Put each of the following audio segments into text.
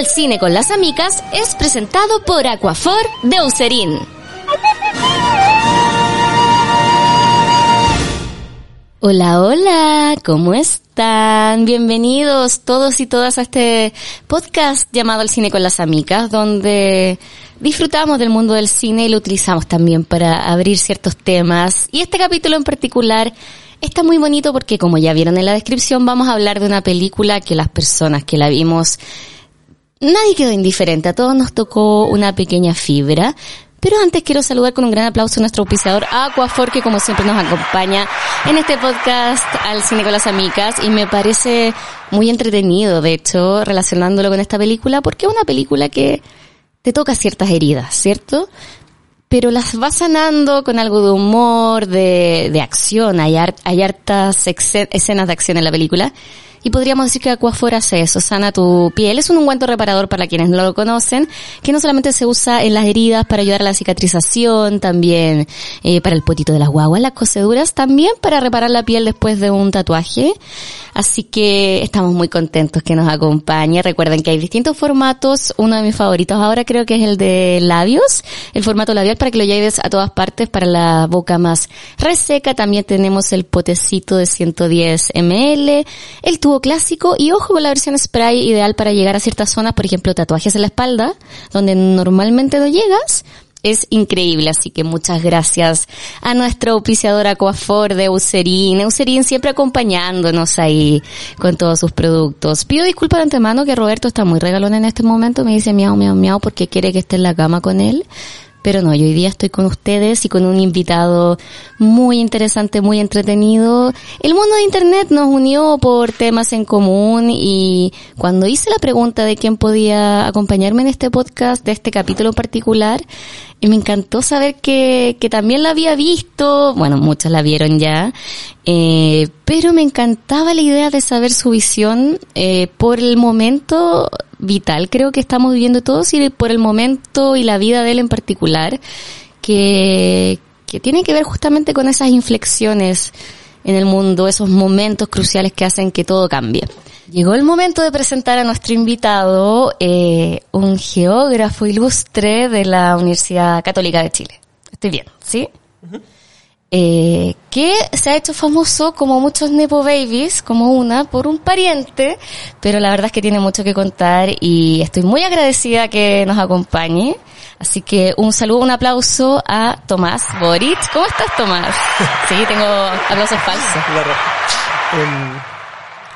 Al cine con las amigas es presentado por Aquafor de Userín. Hola, hola, ¿cómo están? Bienvenidos todos y todas a este podcast llamado Al cine con las amigas, donde disfrutamos del mundo del cine y lo utilizamos también para abrir ciertos temas. Y este capítulo en particular está muy bonito porque, como ya vieron en la descripción, vamos a hablar de una película que las personas que la vimos Nadie quedó indiferente, a todos nos tocó una pequeña fibra. Pero antes quiero saludar con un gran aplauso a nuestro auspiciador Aquafor, que como siempre nos acompaña en este podcast al cine con las amigas y me parece muy entretenido, de hecho, relacionándolo con esta película, porque es una película que te toca ciertas heridas, ¿cierto? Pero las va sanando con algo de humor, de, de acción, hay, hay hartas escenas de acción en la película y podríamos decir que Aquaphor hace eso, sana tu piel. Es un ungüento reparador para quienes no lo conocen, que no solamente se usa en las heridas para ayudar a la cicatrización, también eh, para el potito de las guaguas, las coseduras, también para reparar la piel después de un tatuaje. Así que estamos muy contentos que nos acompañe. Recuerden que hay distintos formatos. Uno de mis favoritos ahora creo que es el de labios, el formato labial para que lo lleves a todas partes para la boca más reseca. También tenemos el potecito de 110 ml, el clásico y ojo con la versión spray ideal para llegar a ciertas zonas, por ejemplo tatuajes en la espalda, donde normalmente no llegas. Es increíble, así que muchas gracias a nuestro auspiciador Aquafor de Eucerin. Eucerin siempre acompañándonos ahí con todos sus productos. Pido disculpas de antemano que Roberto está muy regalón en este momento. Me dice miau, miau, miau porque quiere que esté en la cama con él. Pero no, yo hoy día estoy con ustedes y con un invitado muy interesante, muy entretenido. El mundo de Internet nos unió por temas en común y cuando hice la pregunta de quién podía acompañarme en este podcast, de este capítulo en particular, y me encantó saber que, que también la había visto, bueno, muchas la vieron ya, eh, pero me encantaba la idea de saber su visión eh, por el momento vital, creo que estamos viviendo todos, y por el momento y la vida de él en particular, que, que tiene que ver justamente con esas inflexiones en el mundo, esos momentos cruciales que hacen que todo cambie. Llegó el momento de presentar a nuestro invitado, eh, un geógrafo ilustre de la Universidad Católica de Chile. Estoy bien, ¿sí? Eh, que se ha hecho famoso como muchos Nepo Babies, como una, por un pariente, pero la verdad es que tiene mucho que contar y estoy muy agradecida que nos acompañe. Así que un saludo, un aplauso a Tomás Boric. ¿Cómo estás, Tomás? Sí, tengo aplausos falsos. Em,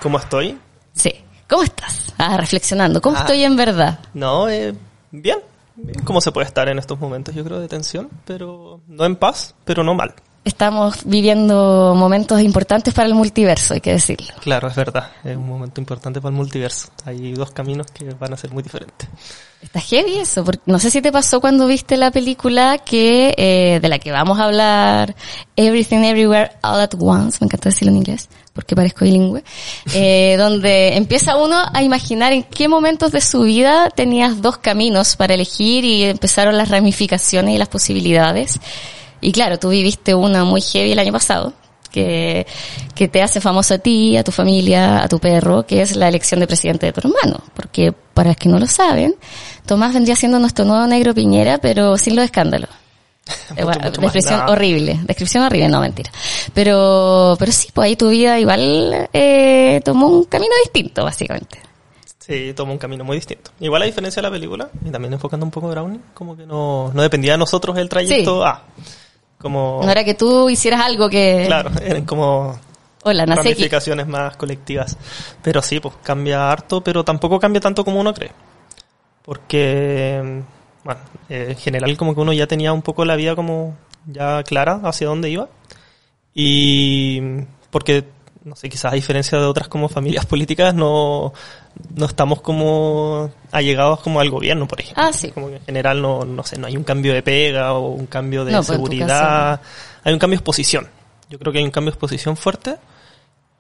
¿Cómo estoy? Sí. ¿Cómo estás? Ah, reflexionando. ¿Cómo ah. estoy en verdad? No, eh, bien. ¿Cómo se puede estar en estos momentos, yo creo, de tensión? Pero no en paz, pero no mal. Estamos viviendo momentos importantes para el multiverso, hay que decirlo. Claro, es verdad. Es un momento importante para el multiverso. Hay dos caminos que van a ser muy diferentes. Está heavy eso, porque no sé si te pasó cuando viste la película que eh, de la que vamos a hablar, Everything Everywhere All at Once, me encanta decirlo en inglés, porque parezco bilingüe, eh, donde empieza uno a imaginar en qué momentos de su vida tenías dos caminos para elegir y empezaron las ramificaciones y las posibilidades. Y claro, tú viviste una muy heavy el año pasado, que, que te hace famoso a ti, a tu familia, a tu perro, que es la elección de presidente de tu hermano. Porque, para los que no lo saben, Tomás vendría siendo nuestro nuevo negro Piñera, pero sin los escándalos. descripción horrible, descripción horrible, no mentira. Pero, pero sí, pues ahí tu vida igual eh, tomó un camino distinto, básicamente. Sí, tomó un camino muy distinto. Igual a diferencia de la película, y también enfocando un poco Brownie, como que no, no dependía de nosotros el trayecto A. Como... No era que tú hicieras algo que... Claro, eran como Hola, ramificaciones más colectivas. Pero sí, pues cambia harto, pero tampoco cambia tanto como uno cree. Porque bueno, eh, en general como que uno ya tenía un poco la vida como ya clara hacia dónde iba. Y porque, no sé, quizás a diferencia de otras como familias políticas, no, no estamos como allegados como al gobierno, por ejemplo. Ah, sí. Como que en general no, no sé, no hay un cambio de pega o un cambio de pues, seguridad. Hay un cambio de exposición. Yo creo que hay un cambio de exposición fuerte.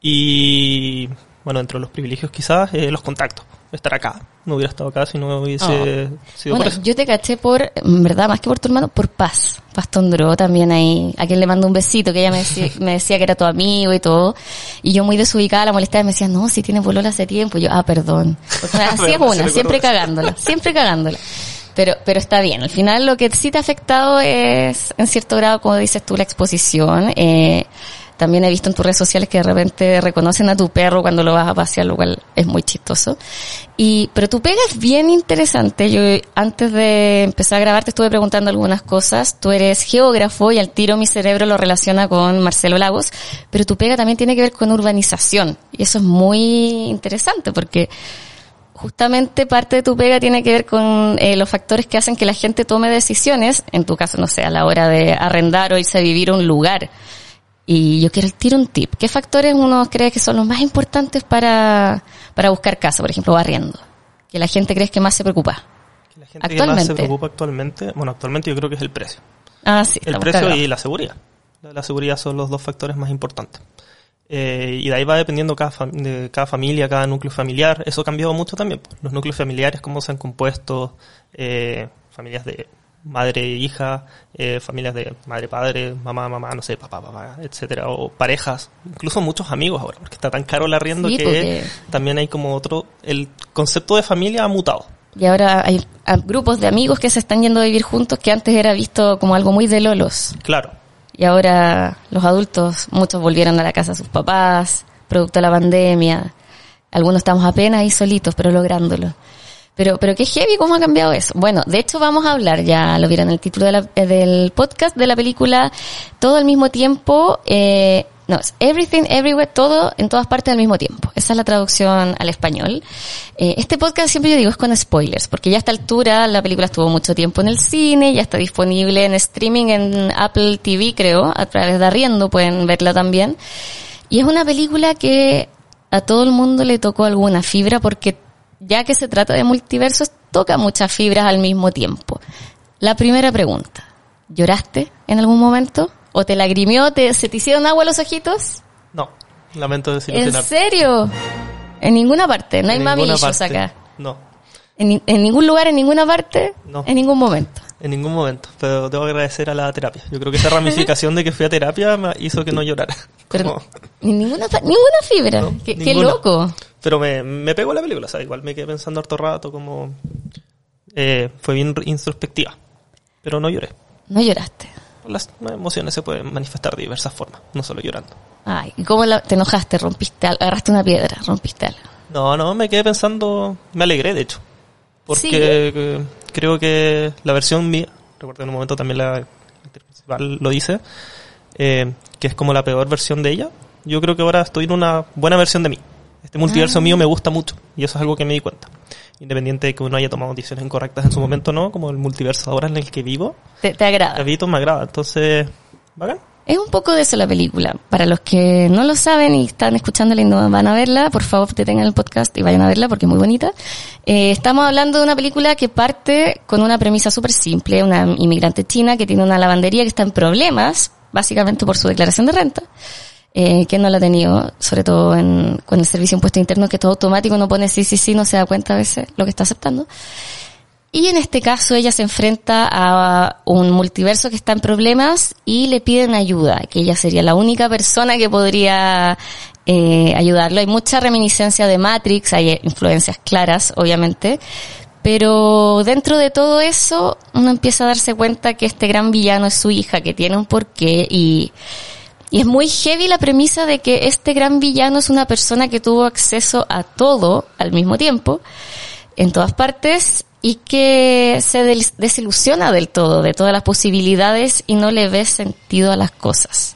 Y, bueno, entre los privilegios quizás, eh, los contactos estar acá. No hubiera estado acá si no hubiese sido Bueno, por eso. yo te caché por, en verdad, más que por tu hermano, por Paz. Paz Tondró también ahí, a quien le mando un besito, que ella me decía, me decía que era tu amigo y todo. Y yo muy desubicada la molestaba y me decía, no, si tiene polola hace tiempo. Y yo, ah, perdón. Porque así es una, siempre cagándola, siempre cagándola. Pero, pero está bien. Al final lo que sí te ha afectado es, en cierto grado, como dices tú, la exposición. Eh, también he visto en tus redes sociales que de repente reconocen a tu perro cuando lo vas a pasear, lo cual es muy chistoso. Y, pero tu pega es bien interesante. Yo antes de empezar a grabar te estuve preguntando algunas cosas. Tú eres geógrafo y al tiro mi cerebro lo relaciona con Marcelo Lagos, pero tu pega también tiene que ver con urbanización. Y eso es muy interesante porque justamente parte de tu pega tiene que ver con eh, los factores que hacen que la gente tome decisiones, en tu caso, no sé, a la hora de arrendar o irse a vivir a un lugar. Y yo quiero tirar un tip. ¿Qué factores uno cree que son los más importantes para, para buscar casa, por ejemplo, barriendo? Que la gente cree que más se preocupa. Que la gente que más Actualmente. se preocupa actualmente, bueno, actualmente yo creo que es el precio. Ah, sí. El precio y la seguridad. La, la seguridad son los dos factores más importantes. Eh, y de ahí va dependiendo cada, fam- de cada familia, cada núcleo familiar. Eso ha cambiado mucho también. pues. Los núcleos familiares, cómo se han compuesto, eh, familias de madre e hija, eh, familias de madre, padre, mamá, mamá, no sé, papá, papá, etcétera, o parejas, incluso muchos amigos ahora, porque está tan caro el arriendo Sí, que porque- también hay como otro, el concepto de familia ha mutado. Y ahora hay grupos de amigos que se están yendo a vivir juntos que antes era visto como algo muy de lolos. Claro, Y ahora los adultos, muchos volvieron a la casa de sus papás, producto de la pandemia. Algunos estamos apenas ahí solitos, pero lográndolo. Pero, pero qué heavy cómo ha cambiado eso. Bueno, de hecho vamos a hablar, ya lo vieron en el título de la- eh, del podcast, de la película Todo al mismo tiempo, eh, no, es Everything, Everywhere, todo en todas partes al mismo tiempo. Esa es la traducción al español. Eh, este podcast siempre yo digo es con spoilers, porque ya a esta altura la película estuvo mucho tiempo en el cine, ya está disponible en streaming en Apple TV, creo, a través de Arriendo, pueden verla también. Y es una película que a todo el mundo le tocó alguna fibra porque ya que se trata de multiversos, toca muchas fibras al mismo tiempo. La primera pregunta, ¿lloraste en algún momento? ¿O te lagrimió? Te, ¿Se te hicieron agua los ojitos? no, lamento ¿En desilusionar. serio? En ninguna parte, no hay En mami ninguna issues parte. acá. No, En, ni- en ningún lugar, en ninguna parte, No. en ningún momento. En ningún momento, pero tengo que agradecer a la terapia. Yo creo que esa ramificación de que fui a terapia me hizo que no llorara. Pero en ninguna, ninguna fibra. No, qué, loco. Pero me, me pegó la película, o sea, igual me quedé pensando harto rato, como... eh, fue bien introspectiva, pero no lloré. No lloraste. Las emociones se pueden manifestar de diversas formas, no solo llorando. Ay, ¿y cómo la- te enojaste? ¿Rompiste algo? ¿Agarraste una piedra? ¿Rompiste algo? No, no, me quedé pensando, me alegré de hecho, porque Sí. creo que la versión mía, recuerdo en un momento también la actriz principal lo dice, eh, que es como la peor versión de ella. Yo creo que ahora estoy en una buena versión de mí. Este multiverso Ah. mío me gusta mucho y eso es algo que me di cuenta. Independiente de que uno haya tomado decisiones incorrectas en su momento, ¿no? Como el multiverso ahora en el que vivo, ¿Te, te agrada? Gavito me agrada. Entonces, bacán. Es un poco de eso la película. Para los que no lo saben y están escuchándola y no van a verla, por favor detengan el podcast y vayan a verla porque es muy bonita. Eh, estamos hablando de una película que parte con una premisa súper simple. Una inmigrante china que tiene una lavandería que está en problemas, básicamente por su declaración de renta. Eh, que no la ha tenido, sobre todo en, con el servicio impuesto interno, que todo automático no pone sí, sí, sí, no se da cuenta a veces lo que está aceptando. Y en este caso ella se enfrenta a un multiverso que está en problemas y le piden ayuda, que ella sería la única persona que podría eh, ayudarlo. Hay mucha reminiscencia de Matrix, hay influencias claras, obviamente, pero dentro de todo eso uno empieza a darse cuenta que este gran villano es su hija, que tiene un porqué y, y es muy heavy la premisa de que este gran villano es una persona que tuvo acceso a todo al mismo tiempo, en todas partes, y que se desilusiona del todo, de todas las posibilidades y no le ve sentido a las cosas.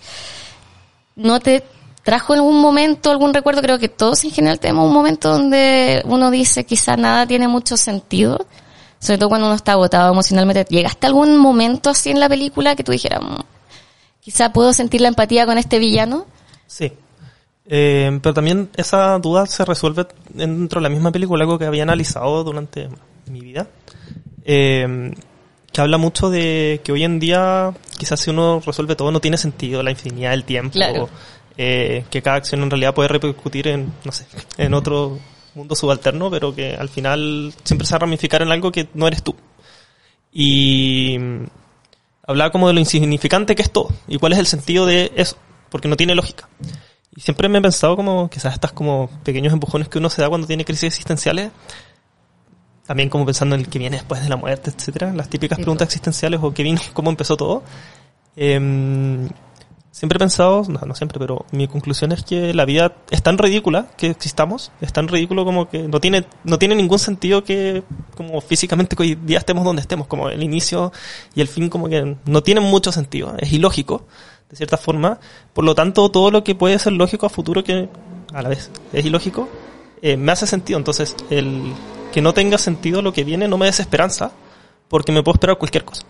¿No te trajo algún momento algún recuerdo? Creo que todos en general tenemos un momento donde uno dice quizá nada tiene mucho sentido, sobre todo cuando uno está agotado emocionalmente. ¿Llegaste a algún momento así en la película que tú dijeras, "Mm, quizá puedo sentir la empatía con este villano? Sí. Eh, pero también esa duda se resuelve dentro de la misma película, algo que había analizado durante mi vida. Eh, que habla mucho de que hoy en día, quizás si uno resuelve todo, no tiene sentido la infinidad del tiempo. Claro. eh, que cada acción en realidad puede repercutir en, no sé, en otro mundo subalterno, pero que al final siempre se va a ramificar en algo que no eres tú. Y hablaba como de lo insignificante que es todo y cuál es el sentido de eso, porque no tiene lógica. Y siempre me he pensado como quizás estas como pequeños empujones que uno se da cuando tiene crisis existenciales, también como pensando en el que viene después de la muerte, etcétera, las típicas Sí, preguntas existenciales o qué vino, cómo empezó todo. Em, siempre he pensado, no, no siempre, pero mi conclusión es que la vida es tan ridícula que existamos, es tan ridículo como que no tiene, no tiene ningún sentido que como físicamente hoy día estemos donde estemos, como el inicio y el fin como que no tienen mucho sentido, es ilógico, de cierta forma, por lo tanto todo lo que puede ser lógico a futuro que a la vez es ilógico, eh, me hace sentido, entonces el que no tenga sentido lo que viene no me desesperanza, porque me puedo esperar cualquier cosa.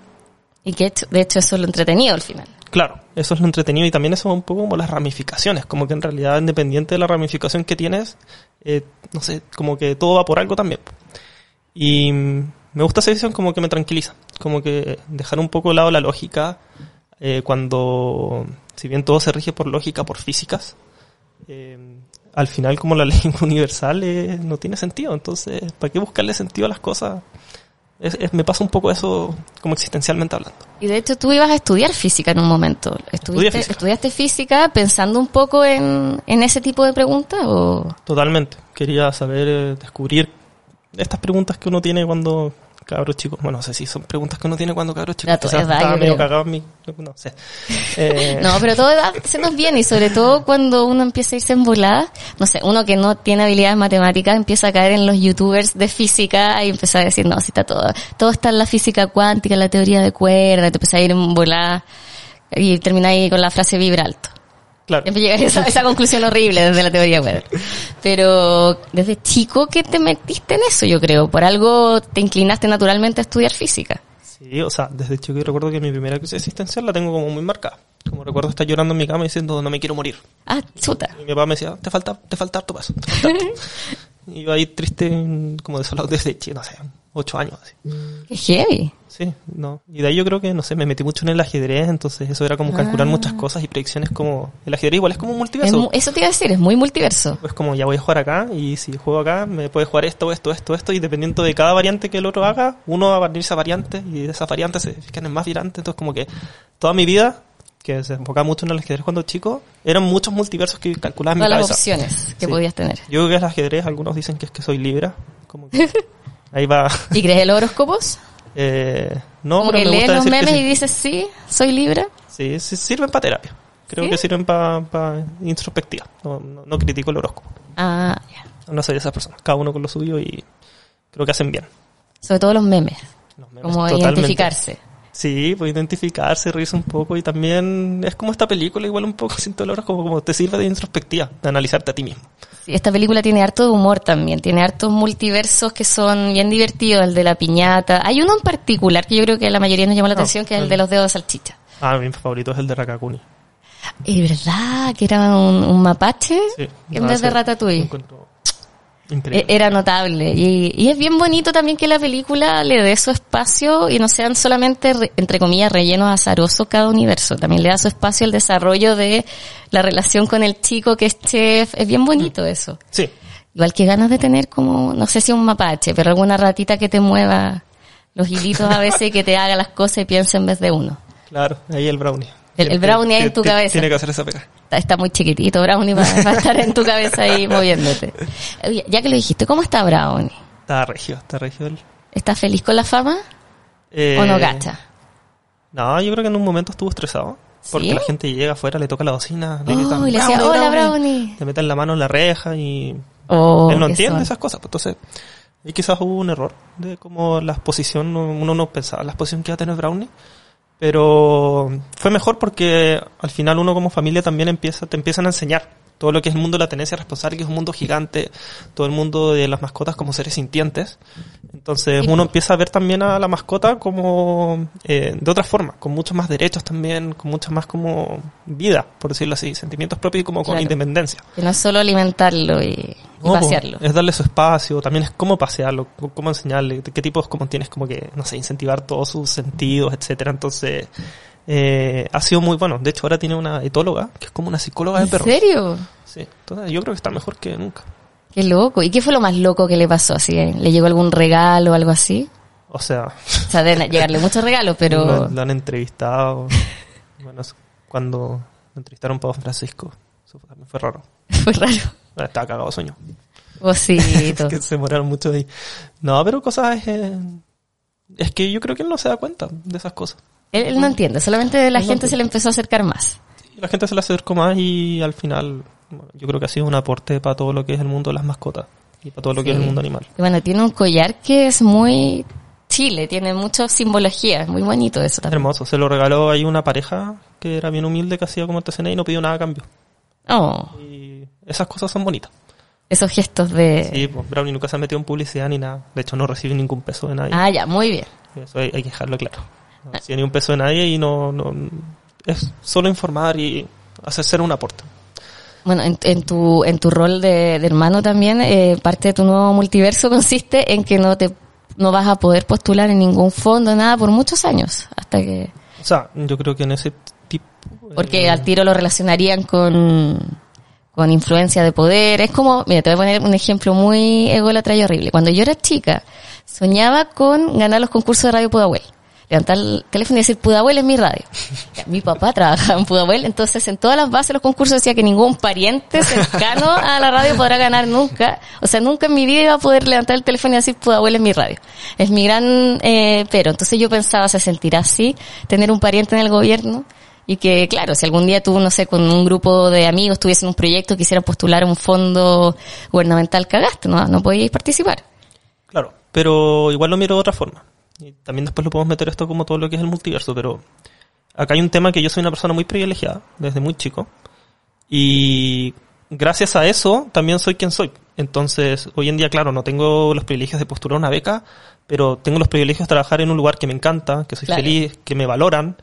Y que de hecho eso es lo entretenido al final. Claro, eso es lo entretenido y también eso es un poco como las ramificaciones, como que en realidad independiente de la ramificación que tienes, eh, no sé, como que todo va por algo también. Y me gusta esa visión como que me tranquiliza, como que dejar un poco de lado la lógica eh, cuando, si bien todo se rige por lógica, por físicas, eh, al final como la ley universal eh, no tiene sentido, entonces, ¿para qué buscarle sentido a las cosas? Es- es- me pasa un poco eso como existencialmente hablando. Y de hecho tú ibas a estudiar física en un momento. ¿Estudiste, física. ¿Estudiaste física pensando un poco en, en ese tipo de preguntas? O... Totalmente. Quería saber, eh, descubrir estas preguntas que uno tiene cuando cabro chico. Bueno, no sé si son preguntas que uno tiene cuando cabro chico. Ya, tu Quizás edad, estaba yo medio cagado en. No sé. Eh, No, pero todo edad se nos viene y sobre todo cuando uno empieza a irse en volada, no sé, uno que no tiene habilidades matemáticas empieza a caer en los youtubers de física y empieza a decir, no, si está todo, todo está en la física cuántica, la teoría de cuerdas, te empieza a ir en volada y termina ahí con la frase vibra alto. Claro. Siempre llega a esa, esa conclusión horrible desde la teoría cuerdas. Pero desde chico que te metiste en eso, yo creo, por algo te inclinaste naturalmente a estudiar física. Sí, o sea, desde chico yo recuerdo que mi primera crisis existencial la tengo como muy marcada. Como recuerdo estar llorando en mi cama diciendo, no me quiero morir. Ah, chuta. Y mi papá me decía, te falta, te falta harto paso. te falta harto". y yo ahí triste, como desolado desde chico, no sé, ocho años así. Qué heavy. Sí, no. Y de ahí yo creo que, no sé, me metí mucho en el ajedrez, entonces eso era como calcular Ah. muchas cosas y predicciones como... El ajedrez igual es como un multiverso. mu- eso te iba a decir, es muy multiverso. Pues como ya voy a jugar acá y si juego acá me puede jugar esto, esto, esto, esto y dependiendo de cada variante que el otro haga, uno va a venir esa variante y de esas variantes se fijan en más variantes. Entonces como que toda mi vida, que se enfocaba mucho en el ajedrez cuando chico, eran muchos multiversos que calculaba en mi Todas las opciones que Sí. podías tener. Yo creo que es el ajedrez, algunos dicen que es que soy libra. Como que ahí va... ¿Y crees en los horóscopos? Eh, no, Como pero que me lees gusta los decir que memes sí. y dices, sí, soy Libra. Sí, sí, sirven para terapia. Creo ¿Sí? que sirven para introspectiva. No, no, no critico el horóscopo. Ah, ya. No soy de esas personas. Cada uno con lo suyo y creo que hacen bien. Sobre todo los memes. Los memes, Como totalmente. identificarse. Sí, pues identificarse, reírse un poco y también es como esta película, igual un poco sin el como, como te sirve de introspectiva, de analizarte a ti mismo. Sí, esta película tiene harto de humor también. Tiene hartos multiversos que son bien divertidos. El de la piñata. Hay uno en particular que yo creo que a la mayoría nos llamó la No, atención, que es el el- de los dedos de salchicha. Ah, mi favorito es el de Rakakuni. Es verdad que era un, un mapache Sí. en No, vez de Ratatouille. Increíble. E- Era notable. Y, y es bien bonito también que la película le dé su espacio y no sean solamente, re- entre comillas, rellenos azarosos cada universo. También le da su espacio al desarrollo de la relación con el chico que es chef. Es bien bonito eso. Sí, Igual que ganas de tener como, no sé si un mapache, pero alguna ratita que te mueva los hilitos a veces y que te haga las cosas y piense en vez de uno. claro, ahí el brownie. El- el brownie ahí en tu cabeza. Tiene que hacer esa pega. Está, está muy chiquitito Brownie va, va a estar en tu cabeza ahí moviéndote. Oye, ya que lo dijiste, ¿cómo está Brownie? Está regio, está regio. ¿Está feliz con la fama Eh, o no gacha? No, yo creo que en un momento estuvo estresado. Porque ¿Sí? la gente llega afuera, le toca la bocina, le Oh, gritan, y le decía, "Hola, Brownie". Le meten la mano en la reja y Oh, él no entiende son. esas cosas. Pues, entonces, y quizás hubo un error de cómo la exposición, no- uno no pensaba la exposición que iba a tener Brownie. Pero fue mejor porque al final uno como familia también empieza, te empiezan a enseñar todo lo que es el mundo de la tenencia responsable, que es un mundo gigante, todo el mundo de las mascotas como seres sintientes. Entonces uno empieza a ver también a la mascota como eh, de otra forma, con muchos más derechos también, con mucha más como vida, por decirlo así, sentimientos propios y como con independencia. Que no es solo alimentarlo y, y No, pasearlo. Es darle su espacio, también es cómo pasearlo, cómo enseñarle, qué tipos como tienes como que, no sé, incentivar todos sus sentidos, etcétera. Entonces, eh, ha sido muy bueno. De hecho, ahora tiene una etóloga, que es como una psicóloga de ¿En perros. serio? Sí. Entonces, yo creo que está mejor que nunca. Qué loco. ¿Y qué fue lo más loco que le pasó? Así, ¿Le llegó algún regalo o algo así? O sea, O sea, deben llegarle muchos regalos, pero... lo, lo han entrevistado. bueno, cuando lo entrevistaron a Papa Francisco, eso fue- también fue raro. Fue raro. Estaba cagado de sueño. Osito. Es que se demoraron mucho ahí. No, pero cosas... eh, es que yo creo que él no se da cuenta de esas cosas. Él, él no entiende, solamente la No gente se le empezó a acercar más. Y la gente se le acercó más y al final bueno, yo creo que ha sido un aporte para todo lo que es el mundo de las mascotas y para todo lo que es Sí. el mundo animal. Y bueno, tiene un collar que es muy chile, tiene mucha simbología, es muy bonito eso también. Hermoso. Se lo regaló ahí una pareja que era bien humilde, que hacía como artesanía y no pidió nada a cambio. Oh, Y esas cosas son bonitas. esos gestos de... Sí, pues Brownie nunca se ha metido en publicidad ni nada. De hecho, no recibe ningún peso de nadie. Ah, ya, muy bien. Eso hay, hay que dejarlo claro. No ni un peso de nadie y no, no... Es solo informar y hacer ser un aporte. Bueno, en, en tu, en tu rol de, de hermano también, eh, parte de tu nuevo multiverso consiste en que no te no vas a poder postular en ningún fondo, nada, por muchos años, hasta que... O sea, yo creo que en ese tipo... Porque eh, al tiro lo relacionarían con, con influencia de poder. Es como, mira, te voy a poner un ejemplo muy ególatra y horrible. Cuando yo era chica, soñaba con ganar los concursos de Radio Pudahuel. Levantar el teléfono y decir, Pudahuel es mi radio. Mi papá trabajaba en Pudahuel, entonces en todas las bases de los concursos decía que ningún pariente cercano a la radio podrá ganar nunca. O sea, nunca en mi vida iba a poder levantar el teléfono y decir, Pudahuel es mi radio. Es mi gran eh, pero. Entonces yo pensaba, ¿se sentirá así tener un pariente en el gobierno? Y que, claro, si algún día tú, no sé, con un grupo de amigos tuviesen un proyecto, quisieran postular un fondo gubernamental, cagaste, ¿no? No podíais participar. Claro, pero igual lo miro de otra forma. Y también después lo podemos meter esto como todo lo que es el multiverso, pero acá hay un tema que yo soy una persona muy privilegiada desde muy chico. Y gracias a eso también soy quien soy. Entonces, hoy en día, claro, no tengo los privilegios de postular una beca, pero tengo los privilegios de trabajar en un lugar que me encanta, que soy Claro. feliz, que me valoran,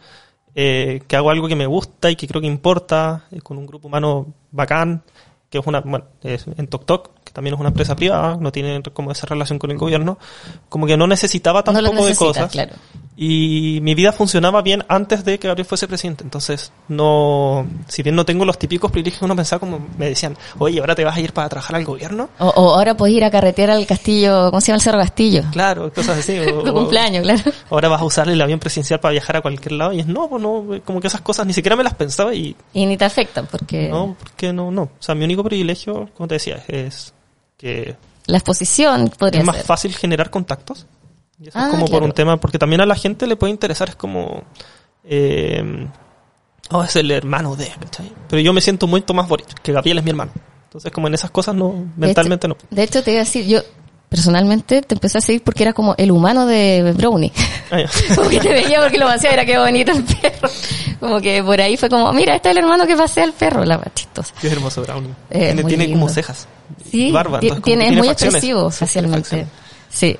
eh, que hago algo que me gusta y que creo que importa, eh, con un grupo humano bacán, que es una, bueno, es en TokTok, que también es una empresa privada, no tiene como esa relación con el gobierno, como que no necesitaba No lo tampoco de cosas. claro. Y mi vida funcionaba bien antes de que Gabriel fuese presidente. Entonces, no, si bien no tengo los típicos privilegios que uno pensaba, como me decían, oye, ahora te vas a ir para trabajar al gobierno. O, o ahora podés ir a carretear al castillo, ¿cómo se llama el Cerro Castillo? Claro, cosas así. o- Tu cumpleaños, claro. Ahora vas a usar el avión presidencial para viajar a cualquier lado. Y es, no, pues no, como que esas cosas ni siquiera me las pensaba y Y ni te afectan, porque no, porque no, no. O sea, mi único privilegio, como te decía, es que la exposición podría es más ser. fácil generar contactos. Y eso Ah, es como por un tema, porque también a la gente le puede interesar, es como, eh, oh, es el hermano de, ¿cachai? Pero yo me siento mucho más Boric, que Gabriel es mi hermano. Entonces, como en esas cosas, no, De mentalmente hecho- no. De hecho, te iba a decir, yo personalmente te empecé a seguir porque era como el humano de Brownie. Ah, como que te veía porque lo hacía, era que bonito el perro. Como que por ahí fue como, mira, este es el hermano que pasea al perro, la chistosa. Qué hermoso Brownie. Eh, tiene como cejas. Sí, barba. entonces tiene, es muy expresivo Sí, facialmente. Sí.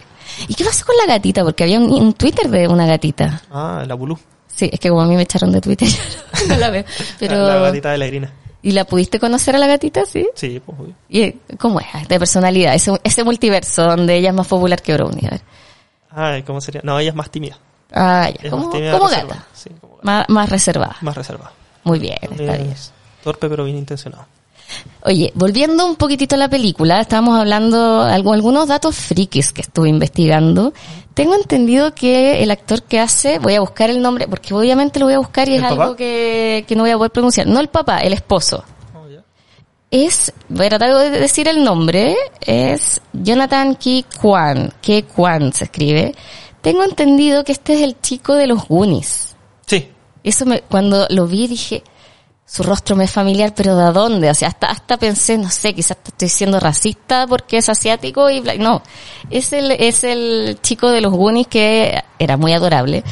¿Y qué pasó con la gatita? Porque había un, un Twitter de una gatita. Ah, la Bulú. Sí, es que como a mí me echaron de Twitter, no la veo. Pero, La, la gatita de la Irina. ¿Y la pudiste conocer a la gatita? Sí. Sí, pues obvio. ¿Y eh, cómo es? De personalidad, ese, ese multiverso donde ella es más popular que Brownie. Ay, ¿cómo sería? No, ella es más tímida. Ah, ya. Como, gata. Sí, como gata. Más, más reservada. Más reservada. Muy bien, está bien. Es torpe pero bien intencionado. Oye, volviendo un poquitito a la película, estábamos hablando algo, algunos datos frikis que estuve investigando. Tengo entendido que el actor que hace, voy a buscar el nombre, porque obviamente lo voy a buscar y es ¿El algo que, que no voy a poder pronunciar. No el papá, el esposo. Oh. Es, voy a tratar de decir el nombre, es Jonathan Ki Kwan, Ki Kwan se escribe. Tengo entendido que este es el chico de los Goonies. Sí, Eso me, cuando lo vi dije, su rostro me es familiar, pero ¿de dónde? O sea, hasta, hasta pensé, no sé, quizás estoy siendo racista porque es asiático y bla- no. Es el, es el chico de los Goonies que era muy adorable.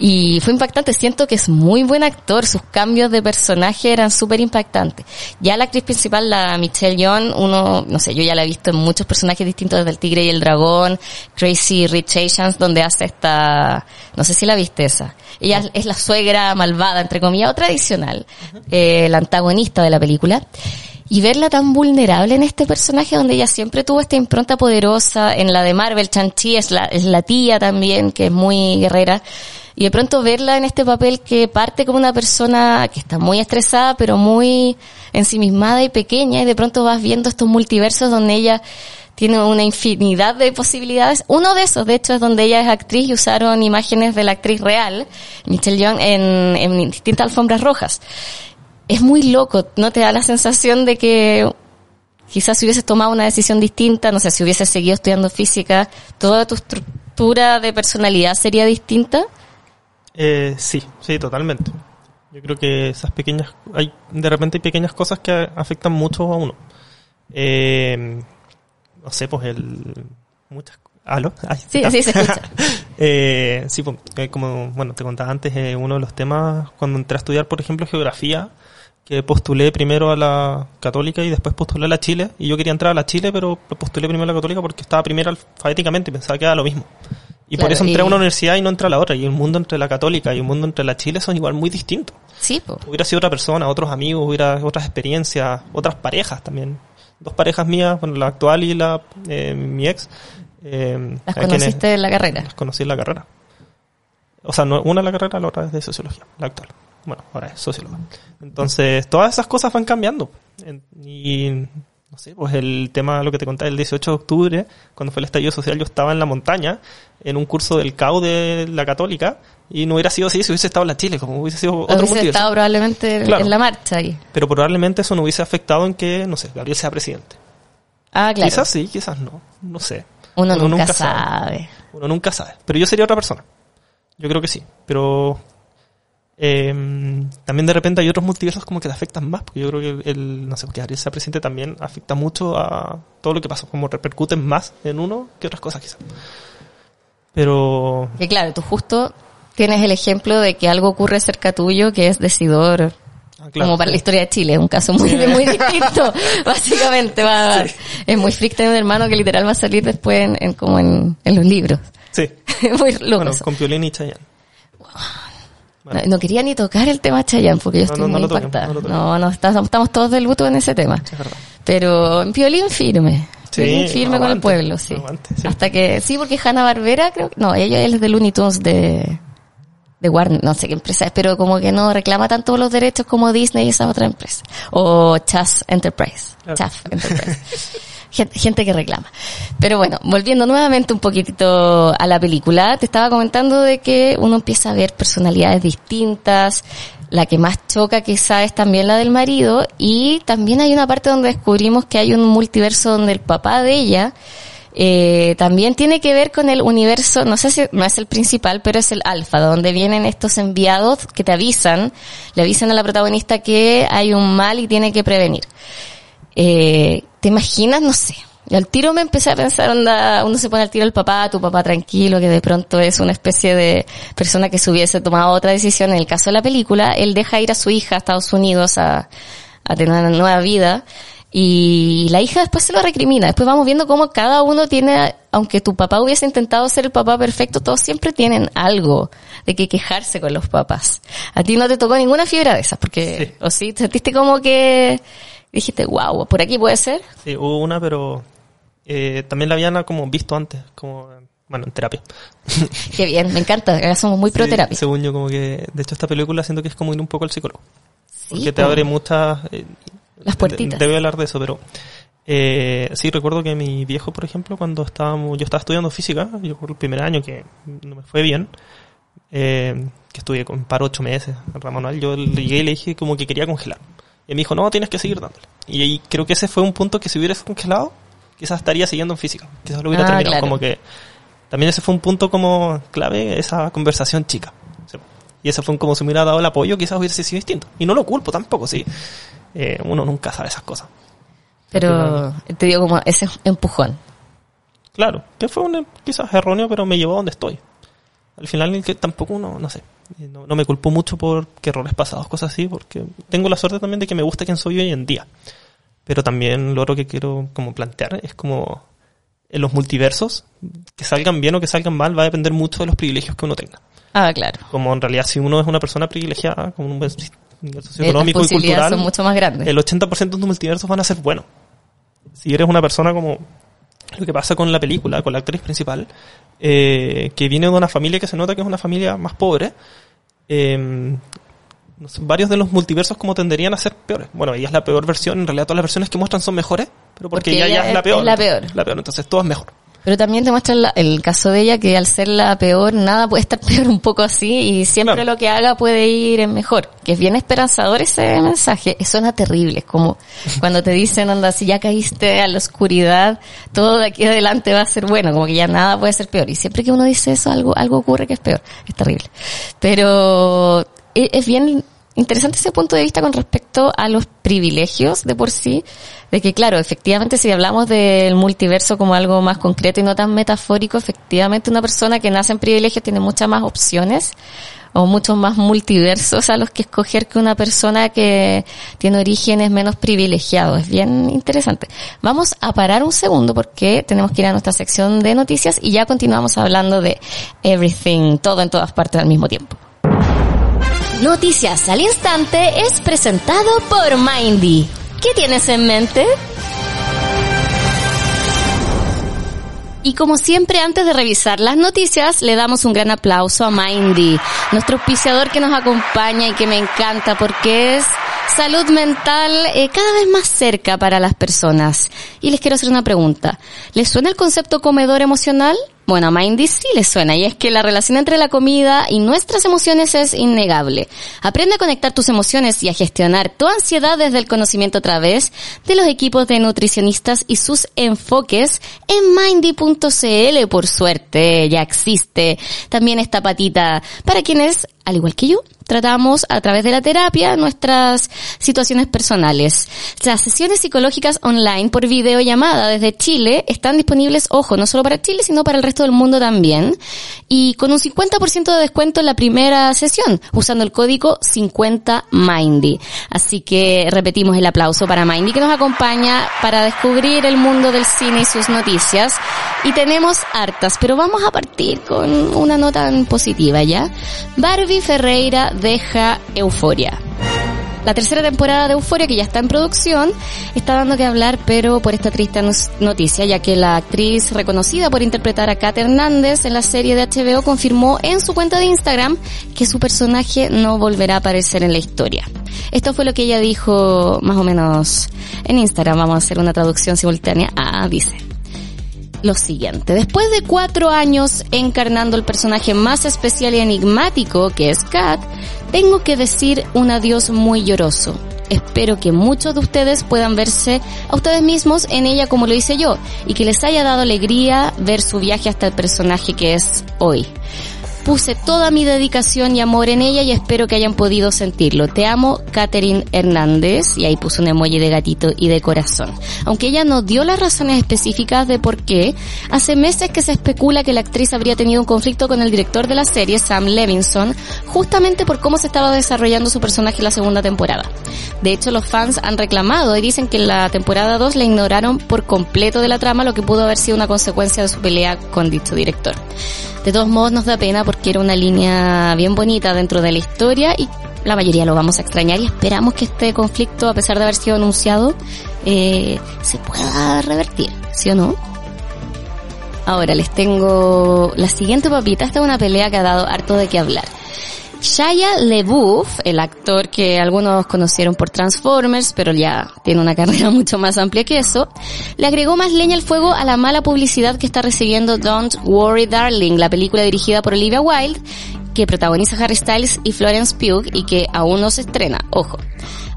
Y fue impactante, siento que es muy buen actor, sus cambios de personaje eran súper impactantes. Ya la actriz principal, la Michelle Yeoh, uno, no sé, yo ya la he visto en muchos personajes distintos, desde El Tigre y el Dragón, Crazy Rich Asians, donde hace esta, no sé si la viste esa. Ella es la suegra malvada, entre comillas, o tradicional, eh, la antagonista de la película. Y verla tan vulnerable en este personaje donde ella siempre tuvo esta impronta poderosa, en la de Marvel, Chanchi es la, es la tía también, que es muy guerrera. Y de pronto verla en este papel que parte como una persona que está muy estresada, pero muy ensimismada y pequeña, y de pronto vas viendo estos multiversos donde ella tiene una infinidad de posibilidades. Uno de esos, de hecho, es donde ella es actriz y usaron imágenes de la actriz real, Michelle Young, en, en distintas alfombras rojas. Es muy loco, ¿no? Te da la sensación de que quizás si hubieses tomado una decisión distinta, no sé, si hubieses seguido estudiando física, toda tu estructura de personalidad sería distinta. Eh, sí, sí, totalmente. Yo creo que esas pequeñas, hay de repente hay pequeñas cosas que afectan mucho a uno. Eh, no sé, pues el muchas ¿Aló? sí, sí, se escucha. eh, sí, pues, eh, como bueno, te contaba antes, eh, uno de los temas cuando entré a estudiar, por ejemplo, geografía, que postulé primero a la católica y después postulé a la Chile. Y yo quería entrar a la Chile, pero postulé primero a la católica porque estaba primero alfabéticamente y pensaba que era lo mismo. Y por eso entré a una universidad y no entré a la otra. Y el mundo entre la católica y el mundo entre la Chile son igual muy distintos. Sí, pues. Hubiera sido otra persona, otros amigos, hubiera otras experiencias, otras parejas también. Dos parejas mías, bueno, la actual y la eh, mi ex. Eh, ¿Las conociste en la carrera? Las conocí en la carrera. O sea, no, una en la carrera, la otra es de sociología, la actual bueno, ahora es socióloga. Entonces, todas esas cosas van cambiando. Y, no sé, pues el tema, lo que te conté, el 18 de octubre, cuando fue el estallido social, yo estaba en la montaña, en un curso del CAU de la Católica, y no hubiera sido así si hubiese estado en la Chile, como hubiese sido otro hubiese estado probablemente en la marcha ahí. Pero probablemente eso no hubiese afectado en que, no sé, Gabriel sea presidente. Ah, claro. Quizás sí, quizás no, no sé. Uno, nunca, sabe. Uno nunca sabe. Pero yo sería otra persona. Yo creo que sí. Pero eh, también de repente hay otros multiversos como que te afectan más, porque yo creo que el, no sé, que Ariel sea presente también afecta mucho a todo lo que pasa, como repercuten más en uno que otras cosas quizás. Pero... Que claro, tú justo tienes el ejemplo de que algo ocurre cerca tuyo que es decidor ah, como para la historia de Chile, es un caso muy, muy distinto, básicamente. Va, Es muy freak tener un hermano que literal va a salir después en, como en, los libros. Sí. muy loco. Bueno, con Piolín y Chayanne. No, quería ni tocar el tema Chayanne porque yo estoy muy impactada. no, no, estamos, todos de luto en ese tema. Pero en violín firme. Sí, firme con el pueblo, sí. Hasta que, sí, porque Hanna Barbera, creo que, no, ella es de Looney Tunes de, de Warner, no sé qué empresa es, pero como que no reclama tanto los derechos como Disney y esa otra empresa. O Chas Enterprise. Chaf Enterprise. gente que reclama. Pero bueno, volviendo nuevamente un poquitito a la película, te estaba comentando de que uno empieza a ver personalidades distintas, la que más choca quizá es también la del marido, y también hay una parte donde descubrimos que hay un multiverso donde el papá de ella, eh, también tiene que ver con el universo, no sé si no es el principal, pero es el alfa, donde vienen estos enviados que te avisan, le avisan a la protagonista que hay un mal y tiene que prevenir. Eh, ¿Te imaginas? No sé. Y al tiro me empecé a pensar, onda, uno se pone al tiro el papá, tu papá tranquilo, que de pronto es una especie de persona que se hubiese tomado otra decisión. En el caso de la película, él deja ir a su hija a Estados Unidos a, a tener una nueva vida y la hija después se lo recrimina. Después vamos viendo cómo cada uno tiene, aunque tu papá hubiese intentado ser el papá perfecto, todos siempre tienen algo de que quejarse con los papás. A ti no te tocó ninguna fibra de esas, porque, o sí, te sentiste como que dijiste, wow, ¿por aquí puede ser? Sí, hubo una, pero eh, también la habían como visto antes, como, bueno, en terapia. Qué bien, me encanta, acá somos muy pro terapia. Según yo, como que, de hecho, esta película siento que es como ir un poco al psicólogo. porque te abre muchas... Eh, Las puertitas. Debe hablar de eso, pero... Eh, sí, recuerdo que mi viejo, por ejemplo, cuando estábamos, yo estaba estudiando física, yo por el primer año que no me fue bien, eh, que estuve con par ocho meses, Ramón, yo llegué y le dije como que quería congelar. Y me dijo, no, tienes que seguir dándole. Y, ahí creo que ese fue un punto que si hubiera congelado, quizás estaría siguiendo en física. Quizás lo hubiera ah, terminado. Como que también ese fue un punto como clave, esa conversación chica. Y ese fue como si me hubiera dado el apoyo, quizás hubiese sido distinto. Y no lo culpo tampoco, sí. Eh, uno nunca sabe esas cosas. Pero te digo como ese empujón. Claro, que fue un, quizás erróneo, pero me llevó a donde estoy. Al final que tampoco uno, no sé, no, no me culpo mucho por que errores pasados, cosas así, porque tengo la suerte también de que me gusta quien soy hoy en día. Pero también lo otro que quiero como plantear es como en los multiversos, que salgan bien o que salgan mal, va a depender mucho de los privilegios que uno tenga. Ah, claro. Como en realidad si uno es una persona privilegiada, con un buen nivel socioeconómico y cultural, son mucho más grandes. el 80% de tus multiversos van a ser buenos. Si eres una persona como lo que pasa con la película, con la actriz principal, eh, que viene de una familia que se nota que es una familia más pobre. Eh, varios de los multiversos como tenderían a ser peores. Bueno, ella es la peor versión, en realidad todas las versiones que muestran son mejores, pero porque, Porque ella, ella ya es, la peor. es la peor. La peor, entonces todo es mejor. Pero también te muestra la- el caso de ella que al ser la peor, nada puede estar peor un poco así y siempre Claro. lo que haga puede ir en mejor. Que es bien esperanzador ese mensaje. Suena terrible, como cuando te dicen, anda, si ya caíste a la oscuridad, todo de aquí adelante va a ser bueno, como que ya nada puede ser peor. Y siempre que uno dice eso, algo, algo ocurre que es peor. Es terrible. Pero e- es bien interesante ese punto de vista con respecto a los privilegios de por sí, de que claro, efectivamente si hablamos del multiverso como algo más concreto y no tan metafórico, efectivamente una persona que nace en privilegios tiene muchas más opciones o muchos más multiversos a los que escoger que una persona que tiene orígenes menos privilegiados. Es bien interesante. Vamos a parar un segundo porque tenemos que ir a nuestra sección de noticias y ya continuamos hablando de everything, todo en todas partes al mismo tiempo. Noticias al instante es presentado por Mindy. ¿Qué tienes en mente? Y como siempre, antes de revisar las noticias, le damos un gran aplauso a Mindy, nuestro auspiciador que nos acompaña y que me encanta porque es salud mental eh, cada vez más cerca para las personas. Y les quiero hacer una pregunta. ¿Les suena el concepto comedor emocional? Bueno, a Mindy sí le suena y es que la relación entre la comida y nuestras emociones es innegable. Aprende a conectar tus emociones y a gestionar tu ansiedad desde el conocimiento a través de los equipos de nutricionistas y sus enfoques en mindy.cl. Por suerte, ya existe también esta patita para quienes, al igual que yo, tratamos a través de la terapia nuestras situaciones personales. Las sesiones psicológicas online por videollamada desde Chile están disponibles, ojo, no solo para Chile, sino para el resto del mundo también. Y con un 50% de descuento en la primera sesión, usando el código 50MINDY. Así que repetimos el aplauso para Mindy que nos acompaña para descubrir el mundo del cine y sus noticias. Y tenemos hartas, pero vamos a partir con una nota positiva, ¿ya? Barbie Ferreira deja Euforia. La tercera temporada de Euforia, que ya está en producción, está dando que hablar, pero por esta triste noticia, ya que la actriz reconocida por interpretar a Kat Hernández en la serie de HBO confirmó en su cuenta de Instagram que su personaje no volverá a aparecer en la historia. Esto fue lo que ella dijo más o menos en Instagram. Vamos a hacer una traducción simultánea. Ah, dice lo siguiente. Después de cuatro años encarnando el personaje más especial y enigmático que es Kat, tengo que decir un adiós muy lloroso. Espero que muchos de ustedes puedan verse a ustedes mismos en ella como lo hice yo y que les haya dado alegría ver su viaje hasta el personaje que es hoy. Puse toda mi dedicación y amor en ella y espero que hayan podido sentirlo. Te amo, Catherine Hernández. Y ahí puso un emoji de gatito y de corazón. Aunque ella no dio las razones específicas de por qué, hace meses que se especula que la actriz habría tenido un conflicto con el director de la serie, Sam Levinson, justamente por cómo se estaba desarrollando su personaje en la segunda temporada. De hecho, los fans han reclamado y dicen que en la temporada 2 la ignoraron por completo de la trama, lo que pudo haber sido una consecuencia de su pelea con dicho director. De todos modos nos da pena porque era una línea bien bonita dentro de la historia y la mayoría lo vamos a extrañar y esperamos que este conflicto, a pesar de haber sido anunciado, eh, se pueda revertir, ¿sí o no? Ahora les tengo la siguiente papita. Esta es una pelea que ha dado harto de qué hablar. Shia LeBouf, el actor que algunos conocieron por Transformers, pero ya tiene una carrera mucho más amplia que eso, le agregó más leña al fuego a la mala publicidad que está recibiendo Don't Worry Darling, la película dirigida por Olivia Wilde, que protagoniza Harry Styles y Florence Pugh y que aún no se estrena, ojo.